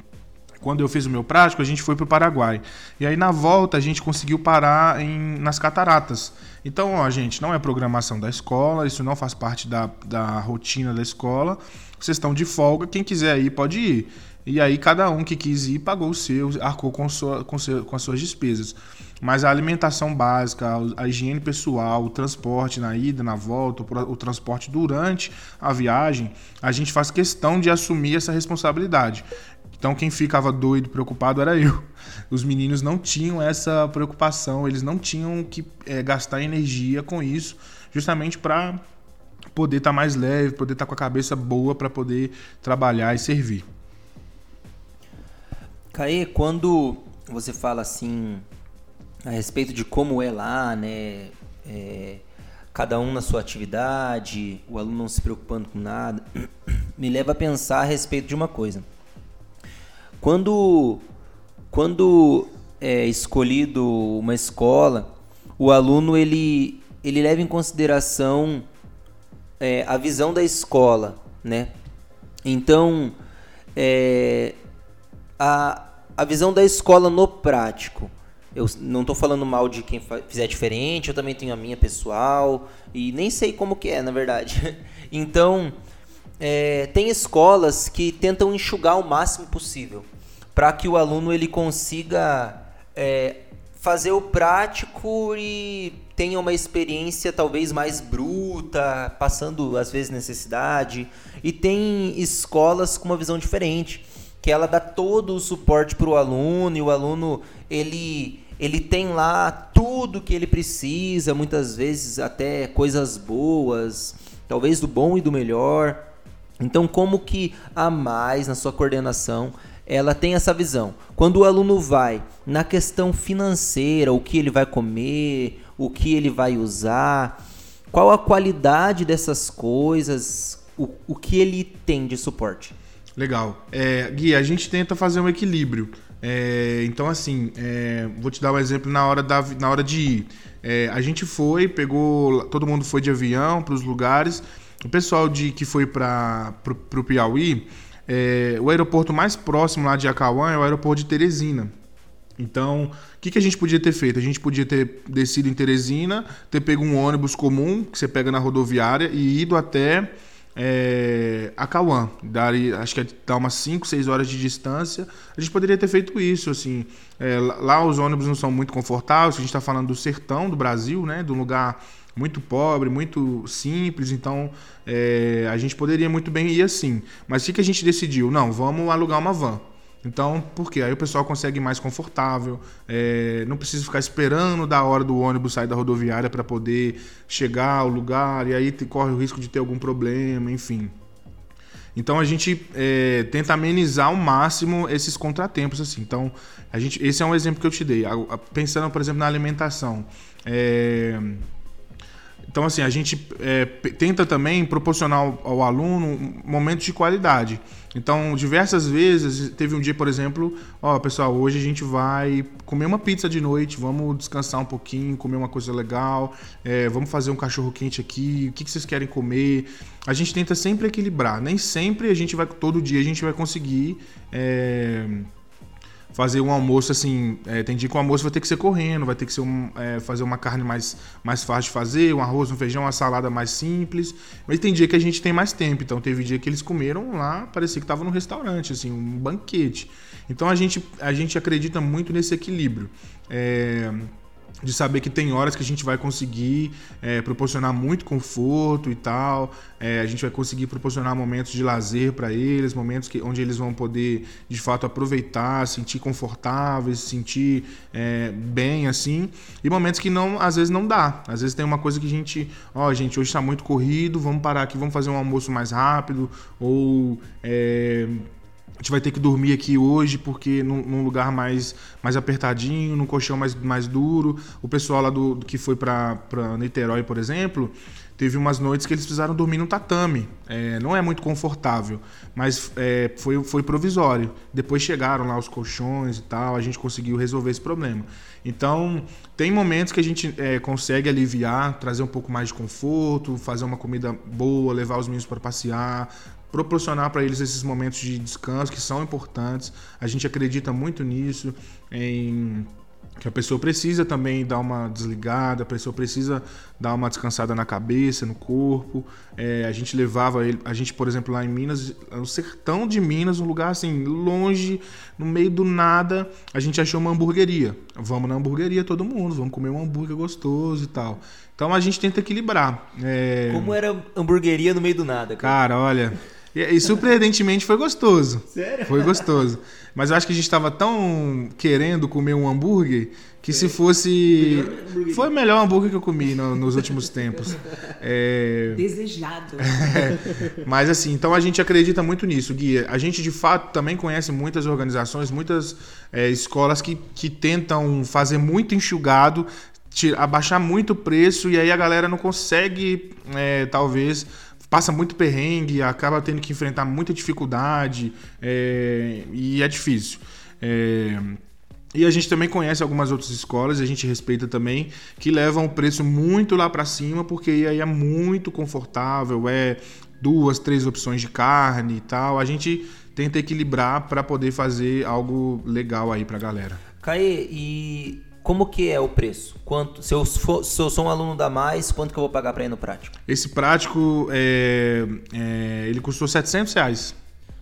quando eu fiz o meu prático, a gente foi para o Paraguai. E aí na volta a gente conseguiu parar em, nas cataratas. Então, ó, gente, não é programação da escola, isso não faz parte da, da rotina da escola. Vocês estão de folga, quem quiser ir pode ir. E aí cada um que quis ir pagou o seu, arcou com, sua, com, seu, com as suas despesas. Mas a alimentação básica, a higiene pessoal, o transporte na ida, na volta, o transporte durante a viagem, a gente faz questão de assumir essa responsabilidade. Então quem ficava doido, preocupado era eu. Os meninos não tinham essa preocupação, eles não tinham que é, gastar energia com isso, justamente para poder estar tá mais leve, poder estar tá com a cabeça boa para poder trabalhar e servir. Caê, quando você fala assim a respeito de como é lá, né? É, cada um na sua atividade, o aluno não se preocupando com nada, *clears throat* me leva a pensar a respeito de uma coisa. Quando, quando é escolhido uma escola, o aluno ele, ele leva em consideração é, a visão da escola, né? Então, é, a, a visão da escola no prático. Eu não estou falando mal de quem fizer diferente, eu também tenho a minha pessoal e nem sei como que é, na verdade. *laughs* Então, é, tem escolas que tentam enxugar o máximo possível para que o aluno ele consiga é, fazer o prático e tenha uma experiência talvez mais bruta, passando às vezes necessidade. E tem escolas com uma visão diferente, que ela dá todo o suporte para o aluno e o aluno ele ele tem lá tudo que ele precisa, muitas vezes até coisas boas, talvez do bom e do melhor. Então, como que a mais na sua coordenação ela tem essa visão. Quando o aluno vai na questão financeira, o que ele vai comer, o que ele vai usar, qual a qualidade dessas coisas, o, o que ele tem de suporte? Legal. É, Gui, a gente tenta fazer um equilíbrio. É, então, assim, é, vou te dar um exemplo na hora, da, na hora de ir. É, a gente foi, pegou. Todo mundo foi de avião para os lugares. O pessoal de que foi para o Piauí, é, o aeroporto mais próximo lá de Acauã é o aeroporto de Teresina. Então, o que, que a gente podia ter feito? A gente podia ter descido em Teresina, ter pego um ônibus comum que você pega na rodoviária e ido até é, Acauã. Dar, acho que dá umas 5, 6 horas de distância. A gente poderia ter feito isso. assim. É, lá os ônibus não são muito confortáveis. A gente está falando do sertão do Brasil, né? Do lugar muito pobre, muito simples, então é, a gente poderia muito bem ir assim. Mas o que a gente decidiu? Não, vamos alugar uma van. Então, por quê? Aí o pessoal consegue ir mais confortável, é, não precisa ficar esperando da hora do ônibus sair da rodoviária para poder chegar ao lugar, e aí corre o risco de ter algum problema, enfim. Então a gente é, tenta amenizar ao máximo esses contratempos assim. Então a gente, esse é um exemplo que eu te dei. Pensando, por exemplo, na alimentação. É, então, assim, a gente é, tenta também proporcionar ao, aluno momentos de qualidade. Então, diversas vezes, teve um dia, por exemplo, ó, pessoal, hoje a gente vai comer uma pizza de noite, vamos descansar um pouquinho, comer uma coisa legal, é, vamos fazer um cachorro quente aqui, o que, que vocês querem comer? A gente tenta sempre equilibrar. Nem sempre a gente vai, todo dia a gente vai conseguir. É, fazer um almoço assim. É, tem dia que o almoço vai ter que ser correndo, vai ter que ser um, é, fazer uma carne mais, mais fácil de fazer, um arroz, um feijão, uma salada mais simples. Mas tem dia que a gente tem mais tempo. Então teve dia que eles comeram lá, parecia que estava num restaurante, assim, um banquete. Então a gente, a gente acredita muito nesse equilíbrio. É, de saber que tem horas que a gente vai conseguir é, proporcionar muito conforto e tal, é, a gente vai conseguir proporcionar momentos de lazer para eles, momentos que, onde eles vão poder de fato aproveitar, sentir confortáveis, sentir é, bem assim, e momentos que não, às vezes não dá, às vezes tem uma coisa que a gente, ó, gente, hoje está muito corrido, vamos parar aqui, vamos fazer um almoço mais rápido, ou é, a gente vai ter que dormir aqui hoje porque num, num, lugar mais, mais apertadinho, num colchão mais, mais duro. O pessoal lá do, do que foi para Niterói, por exemplo, teve umas noites que eles precisaram dormir no tatame. É, não é muito confortável, mas é, foi, foi provisório. Depois chegaram lá os colchões e tal, a gente conseguiu resolver esse problema. Então, tem momentos que a gente é, consegue aliviar, trazer um pouco mais de conforto, fazer uma comida boa, levar os meninos para passear, proporcionar para eles esses momentos de descanso que são importantes. A gente acredita muito nisso, em que a pessoa precisa também dar uma desligada, a pessoa precisa dar uma descansada na cabeça, no corpo. É, a gente levava ele, a gente, por exemplo, lá em Minas, no sertão de Minas, um lugar assim, longe, no meio do nada, a gente achou uma hamburgueria. Vamos na hamburgueria todo mundo, vamos comer um hambúrguer gostoso e tal. Então a gente tenta equilibrar. É... Como era hamburgueria no meio do nada? Cara, cara olha. E, e, surpreendentemente foi gostoso. Sério? Foi gostoso. Mas eu acho que a gente estava tão querendo comer um hambúrguer que é. se fosse. Melhor foi o melhor hambúrguer que eu comi no, nos últimos *laughs* tempos. É... Desejado. É. Mas assim, então a gente acredita muito nisso, Guia. A gente de fato também conhece muitas organizações, muitas é, escolas que, que tentam fazer muito enxugado, abaixar muito o preço e aí a galera não consegue, é, talvez passa muito perrengue, acaba tendo que enfrentar muita dificuldade é, e é difícil. É, e a gente também conhece algumas outras escolas, a gente respeita também, que levam o preço muito lá para cima, porque aí é muito confortável, é duas, três opções de carne e tal. A gente tenta equilibrar para poder fazer algo legal aí pra galera. Caê, e como que é o preço? Quanto? Se eu, for, se eu sou um aluno da mais, quanto que eu vou pagar para ir no prático? Esse prático, é, é, ele custou 700 reais.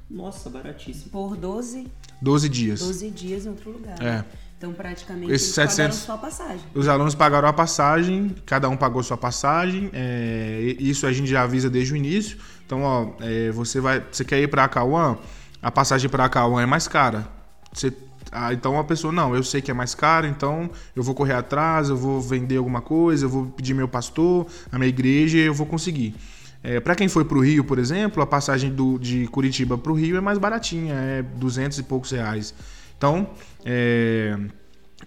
Nossa, baratíssimo. Por 12? 12 dias. 12 dias em outro lugar. É. Então, praticamente, Esses eles 700, pagaram só a passagem. Os alunos pagaram a passagem, cada um pagou sua passagem. É, isso a gente já avisa desde o início. Então, ó, é, você vai, você quer ir para Acauã? A passagem para Acauã é mais cara. Você ah, então a pessoa, não, eu sei que é mais caro, então eu vou correr atrás, eu vou vender alguma coisa, eu vou pedir meu pastor, a minha igreja eu vou conseguir. É, para quem foi para o Rio, por exemplo, a passagem do, de Curitiba para o Rio é mais baratinha, é 200 e poucos reais. Então, é,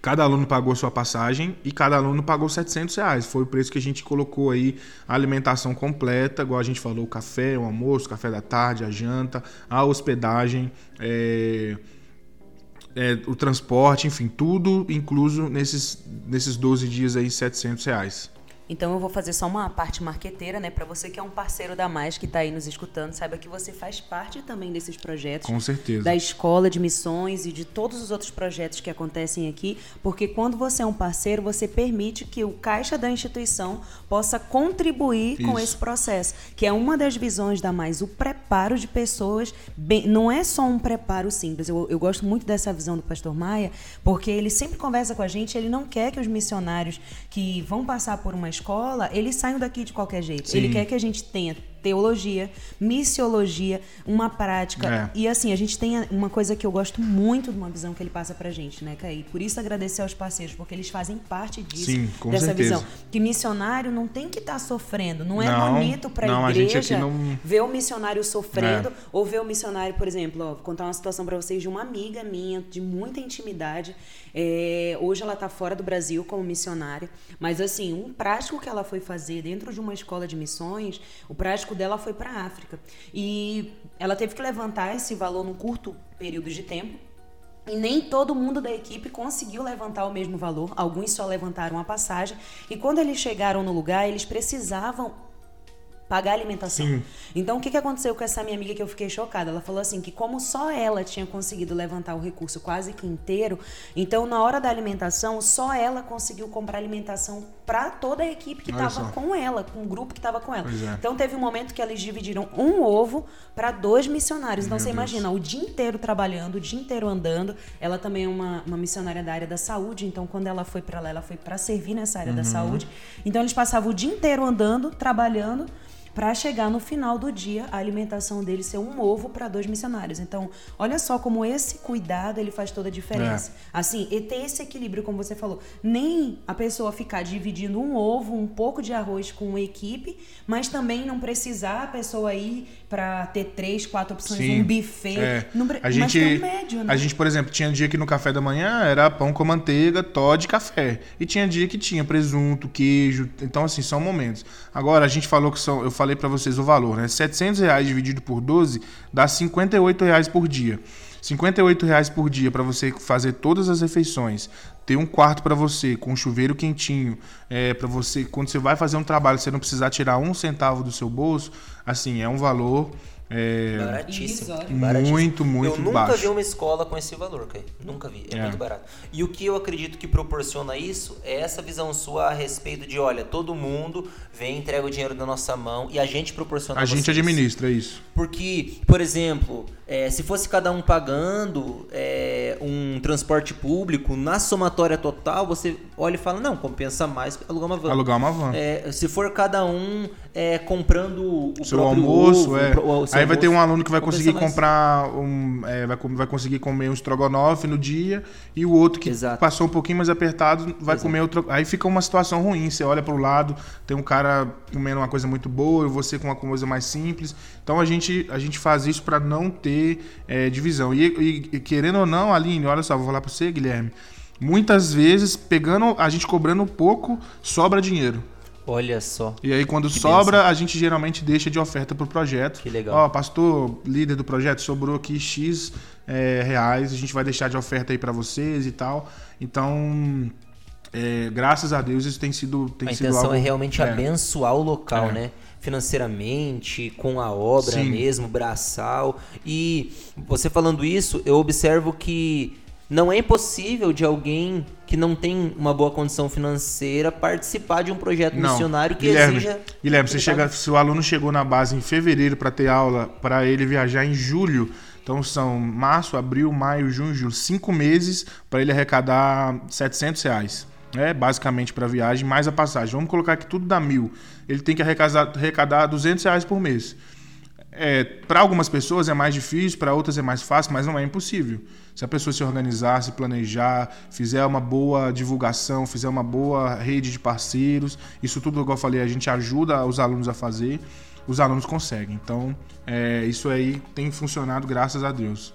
cada aluno pagou sua passagem e cada aluno pagou 700 reais. Foi o preço que a gente colocou aí, a alimentação completa, igual a gente falou, o café, o almoço, o café da tarde, a janta, a hospedagem. É, é, o transporte, enfim, tudo incluso nesses, nesses 12 dias aí, 700 reais. Então eu vou fazer só uma parte marqueteira, né? Para você que é um parceiro da Mais que está aí nos escutando, saiba que você faz parte também desses projetos. Com certeza. Da escola de missões e de todos os outros projetos que acontecem aqui, porque quando você é um parceiro, você permite que o caixa da instituição possa contribuir Isso. com esse processo, que é uma das visões da Mais, o preparo de pessoas. Bem, não é só um preparo simples. Eu, eu gosto muito dessa visão do Pastor Maia, porque ele sempre conversa com a gente. Ele não quer que os missionários que vão passar por uma escola, eles saiam daqui de qualquer jeito. Sim. Ele quer que a gente tenha teologia, missiologia, uma prática. É. E assim, a gente tem uma coisa que eu gosto muito de uma visão que ele passa pra gente, né, Caí? Por isso agradecer aos parceiros, porque eles fazem parte disso, Sim, dessa certeza. visão. Que missionário não tem que estar tá sofrendo. Não é não, bonito pra não, igreja a não... ver o missionário sofrendo, é. ou ver o missionário, por exemplo, ó, vou contar uma situação para vocês de uma amiga minha, de muita intimidade. É, hoje ela tá fora do Brasil como missionária, mas assim, um prático que ela foi fazer dentro de uma escola de missões, o prático dela foi para a África. E ela teve que levantar esse valor num curto período de tempo. E nem todo mundo da equipe conseguiu levantar o mesmo valor. Alguns só levantaram a passagem. E quando eles chegaram no lugar, eles precisavam pagar a alimentação. Sim. Então, o que, que aconteceu com essa minha amiga que eu fiquei chocada? Ela falou assim que como só ela tinha conseguido levantar o recurso quase que inteiro, então na hora da alimentação, só ela conseguiu comprar alimentação para toda a equipe que estava com ela, com o grupo que estava com ela. É. Então teve um momento que eles dividiram um ovo para dois missionários. Então Meu você Deus. imagina, o dia inteiro trabalhando, o dia inteiro andando. Ela também é uma, uma missionária da área da saúde, então quando ela foi para lá, ela foi para servir nessa área Uhum. da saúde. Então eles passavam o dia inteiro andando, trabalhando. Para chegar no final do dia, a alimentação deles ser um ovo para dois missionários. Então, olha só como esse cuidado ele faz toda a diferença. Assim, e ter esse equilíbrio, como você falou, nem a pessoa ficar dividindo um ovo, um pouco de arroz com uma equipe, mas também não precisar a pessoa ir para ter três, quatro opções, Sim. um buffet. É. Não A gente, um médio, né? a gente, por exemplo, tinha dia que no café da manhã era pão com manteiga, Todd e café. E tinha dia que tinha presunto, queijo. Então, assim, são momentos. Agora, a gente falou que são. Eu falei pra vocês o valor, né? 700 reais dividido por 12 dá 58 reais por dia. 58 reais por dia pra você fazer todas as refeições. Ter um quarto pra você com um chuveiro quentinho, é, para você quando você vai fazer um trabalho, você não precisar tirar um centavo do seu bolso, assim é um valor é, Baratíssimo. Baratíssimo. Muito, muito Eu nunca baixo. vi uma escola com esse valor, Caio. Nunca vi. É, É. muito barato. E o que eu acredito que proporciona isso é essa visão sua a respeito de, olha, todo mundo vem, entrega o dinheiro na nossa mão e a gente proporciona a gente vocês. administra isso. Porque, por exemplo, é, se fosse cada um pagando é, um transporte público, na somatória total, você olha e fala, não, compensa mais alugar uma van. Alugar uma van. É, se for cada um é, comprando o seu almoço, ovo, é. o pro- o seu Aí vai ter um aluno que vai conseguir mais. comprar um, é, vai, vai conseguir comer um estrogonofe no dia e o outro que Exato. passou um pouquinho mais apertado vai Exato. comer outro. Aí fica uma situação ruim. Você olha para o lado, tem um cara comendo uma coisa muito boa e você com uma coisa mais simples. Então a gente a gente faz isso para não ter é, divisão. E, e- e querendo ou não, Aline, olha só, vou falar para você, Guilherme. Muitas vezes pegando a gente cobrando pouco sobra dinheiro. Olha só. E aí, quando Que sobra, a gente geralmente deixa de oferta pro projeto. Que legal. Ó, pastor, líder do projeto, sobrou aqui X é, reais, a gente vai deixar de oferta aí para vocês e tal. Então, é, graças a Deus, isso tem sido tem a sido intenção algo, é realmente é, abençoar o local, É. né? Financeiramente, com a obra Sim. mesmo, braçal. E você falando isso, eu observo que não é impossível de alguém que não tem uma boa condição financeira participar de um projeto Não, missionário que Guilherme, exija. Guilherme, você chega, se o aluno chegou na base em fevereiro para ter aula, para ele viajar em julho, então são março, abril, maio, junho, julho, cinco meses para ele arrecadar 700 reais. É basicamente para viagem mais a passagem. Vamos colocar que tudo dá mil. Ele tem que arrecadar, arrecadar 200 reais por mês. É, para algumas pessoas é mais difícil, para outras é mais fácil, mas não é impossível. Se a pessoa se organizar, se planejar, fizer uma boa divulgação, fizer uma boa rede de parceiros, isso tudo, igual eu falei, a gente ajuda os alunos a fazer, os alunos conseguem. Então, é, isso aí tem funcionado graças a Deus.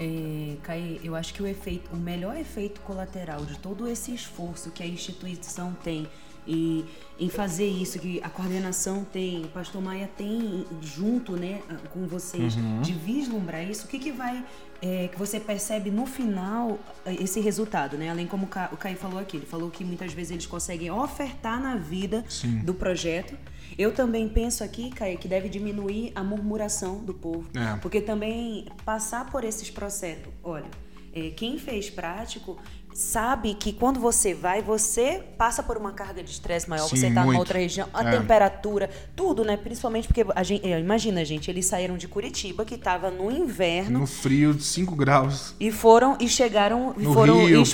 É, eu acho que o efeito, o melhor efeito colateral de todo esse esforço que a instituição tem e em fazer isso que a coordenação tem, o Pastor Maia tem junto, né, com vocês, de vislumbrar isso, o que que vai é, que você percebe no final é, esse resultado, né? Além como o Caio falou aqui, ele falou que muitas vezes eles conseguem ofertar na vida Sim. do projeto. Eu também penso aqui, Caio, que deve diminuir a murmuração do povo. É. Porque também passar por esses processos, olha, é, quem fez prático sabe que quando você vai, você passa por uma carga de estresse maior, Sim, você tá muito. numa outra região, a É. temperatura, tudo, né? Principalmente porque a gente, é, imagina, gente, eles saíram de Curitiba, que tava no inverno, No frio de 5 graus. e foram e chegaram No foram Rio, expostos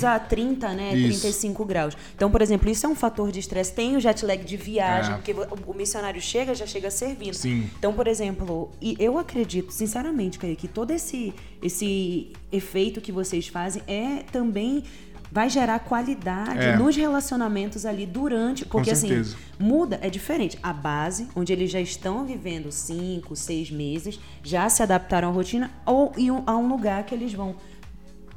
Piauí. a 30, né, Isso. 35 graus. Então, por exemplo, isso é um fator de estresse. Tem o jet lag de viagem, É. porque o, missionário chega, já chega servindo. Sim. Então, por exemplo, e eu acredito, sinceramente, que todo esse esse efeito que vocês fazem é também vai gerar qualidade É. nos relacionamentos ali durante, porque assim, muda, é diferente. A base, onde eles já estão vivendo cinco, seis meses, já se adaptaram à rotina, ou a um lugar que eles vão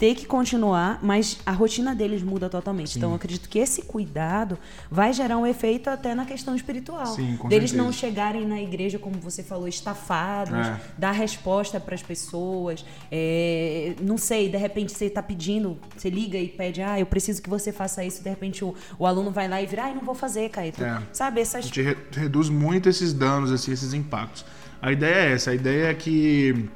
ter que continuar, mas a rotina deles muda totalmente. Sim. Então, eu acredito que esse cuidado vai gerar um efeito até na questão espiritual. Sim, com deles certeza. não chegarem na igreja, como você falou, estafados, é. dar resposta para as pessoas. É, não sei, de repente você está pedindo, você liga e pede, ah, eu preciso que você faça isso, de repente o, o aluno vai lá e vira, ah, não vou fazer, Caetano. É. Sabe, essas... A gente re reduz muito esses danos, assim, esses impactos. A ideia é essa, a ideia é que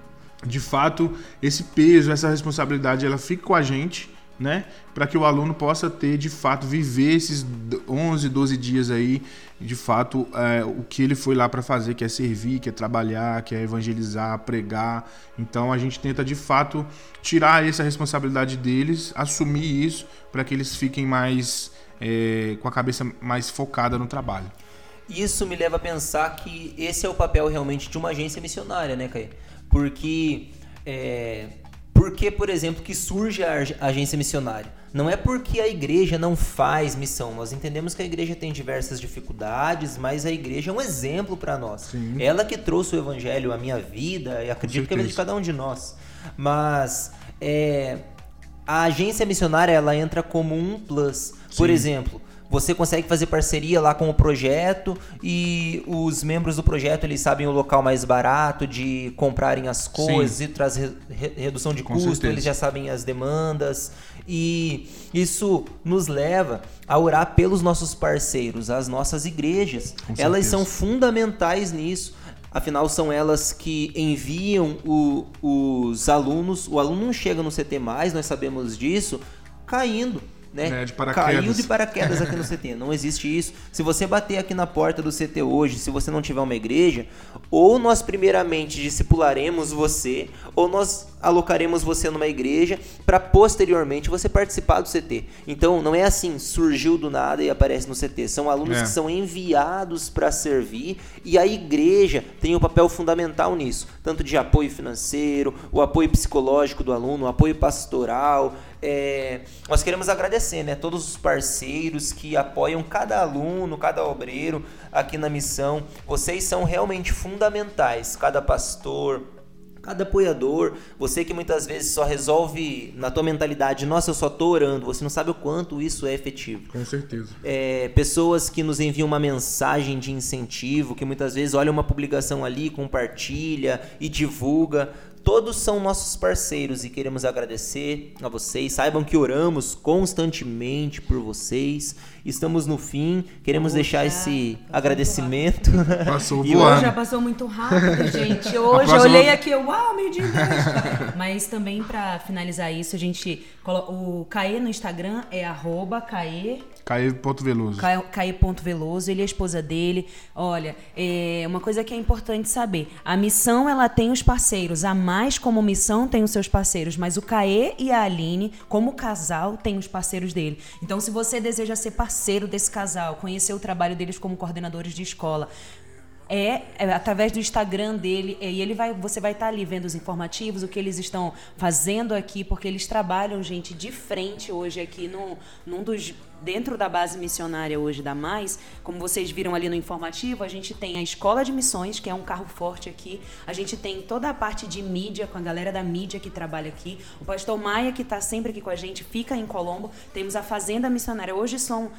de fato, esse peso, essa responsabilidade, ela fica com a gente, né? Para que o aluno possa ter, de fato, viver esses 11, 12 dias aí, de fato, é, o que ele foi lá para fazer, que é servir, que é trabalhar, que é evangelizar, pregar. Então, a gente tenta, de fato, tirar essa responsabilidade deles, assumir isso, para que eles fiquem mais, é, com a cabeça mais focada no trabalho. Isso me leva a pensar que esse é o papel realmente de uma agência missionária, né, Caio? Porque, é, porque, por exemplo, que surge a agência missionária? Não é porque a igreja não faz missão. Nós entendemos que a igreja tem diversas dificuldades, mas a igreja é um exemplo para nós. Sim. Ela que trouxe o evangelho à minha vida e acredito que é de cada um de nós. Mas é, a agência missionária ela entra como um plus. Sim. Por exemplo, você consegue fazer parceria lá com o projeto e os membros do projeto eles sabem o local mais barato de comprarem as coisas Sim. e traz re redução de com custo, certeza. eles já sabem as demandas e isso nos leva a orar pelos nossos parceiros, as nossas igrejas. Com elas certeza. são fundamentais nisso. Afinal, são elas que enviam o, os alunos. O aluno não chega no CT mais, nós sabemos disso, caindo né? É, de. Caiu de paraquedas aqui no CT. *laughs* Não existe isso. Se você bater aqui na porta do CT hoje, se você não tiver uma igreja, ou nós primeiramente discipularemos você, ou nós alocaremos você numa igreja para posteriormente você participar do CT. Então não é assim, surgiu do nada e aparece no CT. São alunos é. que são enviados para servir e a igreja tem um papel fundamental nisso, tanto de apoio financeiro, o apoio psicológico do aluno, o apoio pastoral. É, nós queremos agradecer, né, todos os parceiros que apoiam cada aluno, cada obreiro aqui na missão. Vocês são realmente fundamentais. Cada pastor, cada apoiador, você que muitas vezes só resolve na tua mentalidade, nossa, eu só tô orando, você não sabe o quanto isso é efetivo. Com certeza. É, pessoas que nos enviam uma mensagem de incentivo, que muitas vezes olha uma publicação ali, compartilha e divulga. Todos são nossos parceiros e queremos agradecer a vocês. Saibam que oramos constantemente por vocês. Estamos no fim, queremos Poxa, deixar esse agradecimento. Passou *laughs* e voando. hoje já passou muito rápido, *laughs* gente. Hoje eu olhei aqui, uau, meio dia *laughs* Mas também para finalizar isso, a gente o Caê no Instagram é arroba Caê Caê.veloso. Caê.veloso, ele é a esposa dele. Olha, é uma coisa que é importante saber. A missão, ela tem os parceiros. A Mais, como missão, tem os seus parceiros. Mas o Caê e a Aline, como casal, tem os parceiros dele. Então, se você deseja ser parceiro desse casal, conhecer o trabalho deles como coordenadores de escola, é, é, através do Instagram dele e ele vai você vai estar tá ali vendo os informativos o que eles estão fazendo aqui porque eles trabalham gente de frente hoje aqui no, num dos dentro da base missionária hoje da Mais, como vocês viram ali no informativo, a gente tem a Escola de Missões, que é um carro forte aqui. A gente tem toda a parte de mídia, com a galera da mídia que trabalha aqui. O pastor Maia, que está sempre aqui com a gente, fica em Colombo. Temos a Fazenda Missionária. Hoje são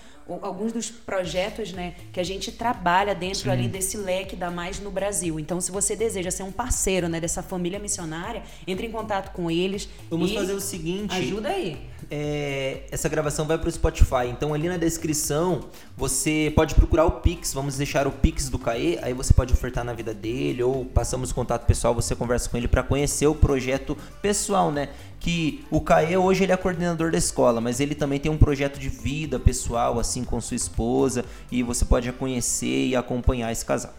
alguns dos projetos né, que a gente trabalha dentro Sim. ali desse leque da Mais no Brasil. Então, se você deseja ser um parceiro né, dessa família missionária, entre em contato com eles. Vamos fazer o seguinte. Ajuda aí. É, essa gravação vai para o Spotify. Então ali na descrição você pode procurar o Pix. Vamos deixar o Pix do Caê. Aí você pode ofertar na vida dele ou passamos contato pessoal. Você conversa com ele para conhecer o projeto pessoal, né? Que o Caê hoje ele é coordenador da escola, mas ele também tem um projeto de vida pessoal assim com sua esposa e você pode conhecer e acompanhar esse casal.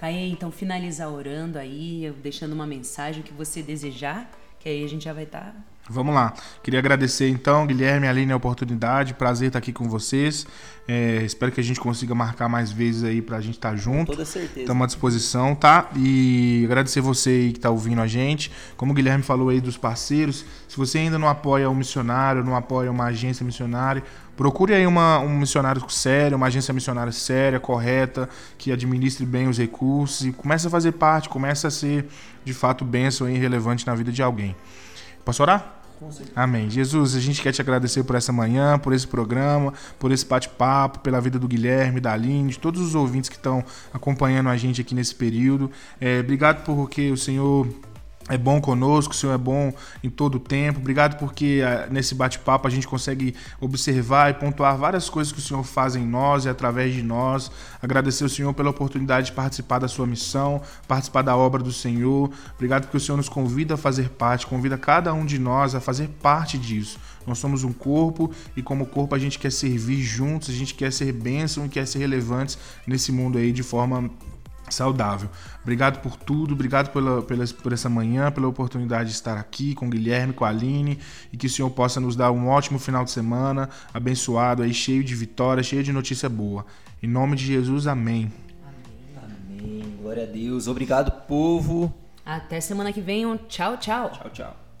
Caê, então finalizar orando aí, deixando uma mensagem que você desejar, que aí a gente já vai estar tá Vamos lá. Queria agradecer então, Guilherme e Aline, a oportunidade. Prazer estar aqui com vocês. É, espero que a gente consiga marcar mais vezes aí pra gente estar junto. Com toda certeza. Estamos à disposição, tá? E agradecer você aí que está ouvindo a gente. Como o Guilherme falou aí dos parceiros, se você ainda não apoia um missionário, não apoia uma agência missionária, procure aí uma, um missionário sério, uma agência missionária séria, correta, que administre bem os recursos e comece a fazer parte, comece a ser de fato bênção e relevante na vida de alguém. Posso orar? Amém. Jesus, a gente quer te agradecer por essa manhã, por esse programa, por esse bate-papo, pela vida do Guilherme, da Aline, de todos os ouvintes que estão acompanhando a gente aqui nesse período. É, obrigado porque o Senhor é bom conosco, o Senhor é bom em todo o tempo. Obrigado porque uh, nesse bate-papo a gente consegue observar e pontuar várias coisas que o Senhor faz em nós e através de nós. Agradecer ao Senhor pela oportunidade de participar da sua missão, participar da obra do Senhor. Obrigado porque o Senhor nos convida a fazer parte, convida cada um de nós a fazer parte disso. Nós somos um corpo e como corpo a gente quer servir juntos, a gente quer ser bênção e quer ser relevantes nesse mundo aí de forma saudável. Obrigado por tudo, obrigado pela, pela, por essa manhã, pela oportunidade de estar aqui com o Guilherme, com a Aline e que o Senhor possa nos dar um ótimo final de semana, abençoado, aí cheio de vitória, cheio de notícia boa. Em nome de Jesus, amém. Amém. Glória a Deus. Obrigado, povo. Até semana que vem. Um tchau, tchau. Tchau, tchau.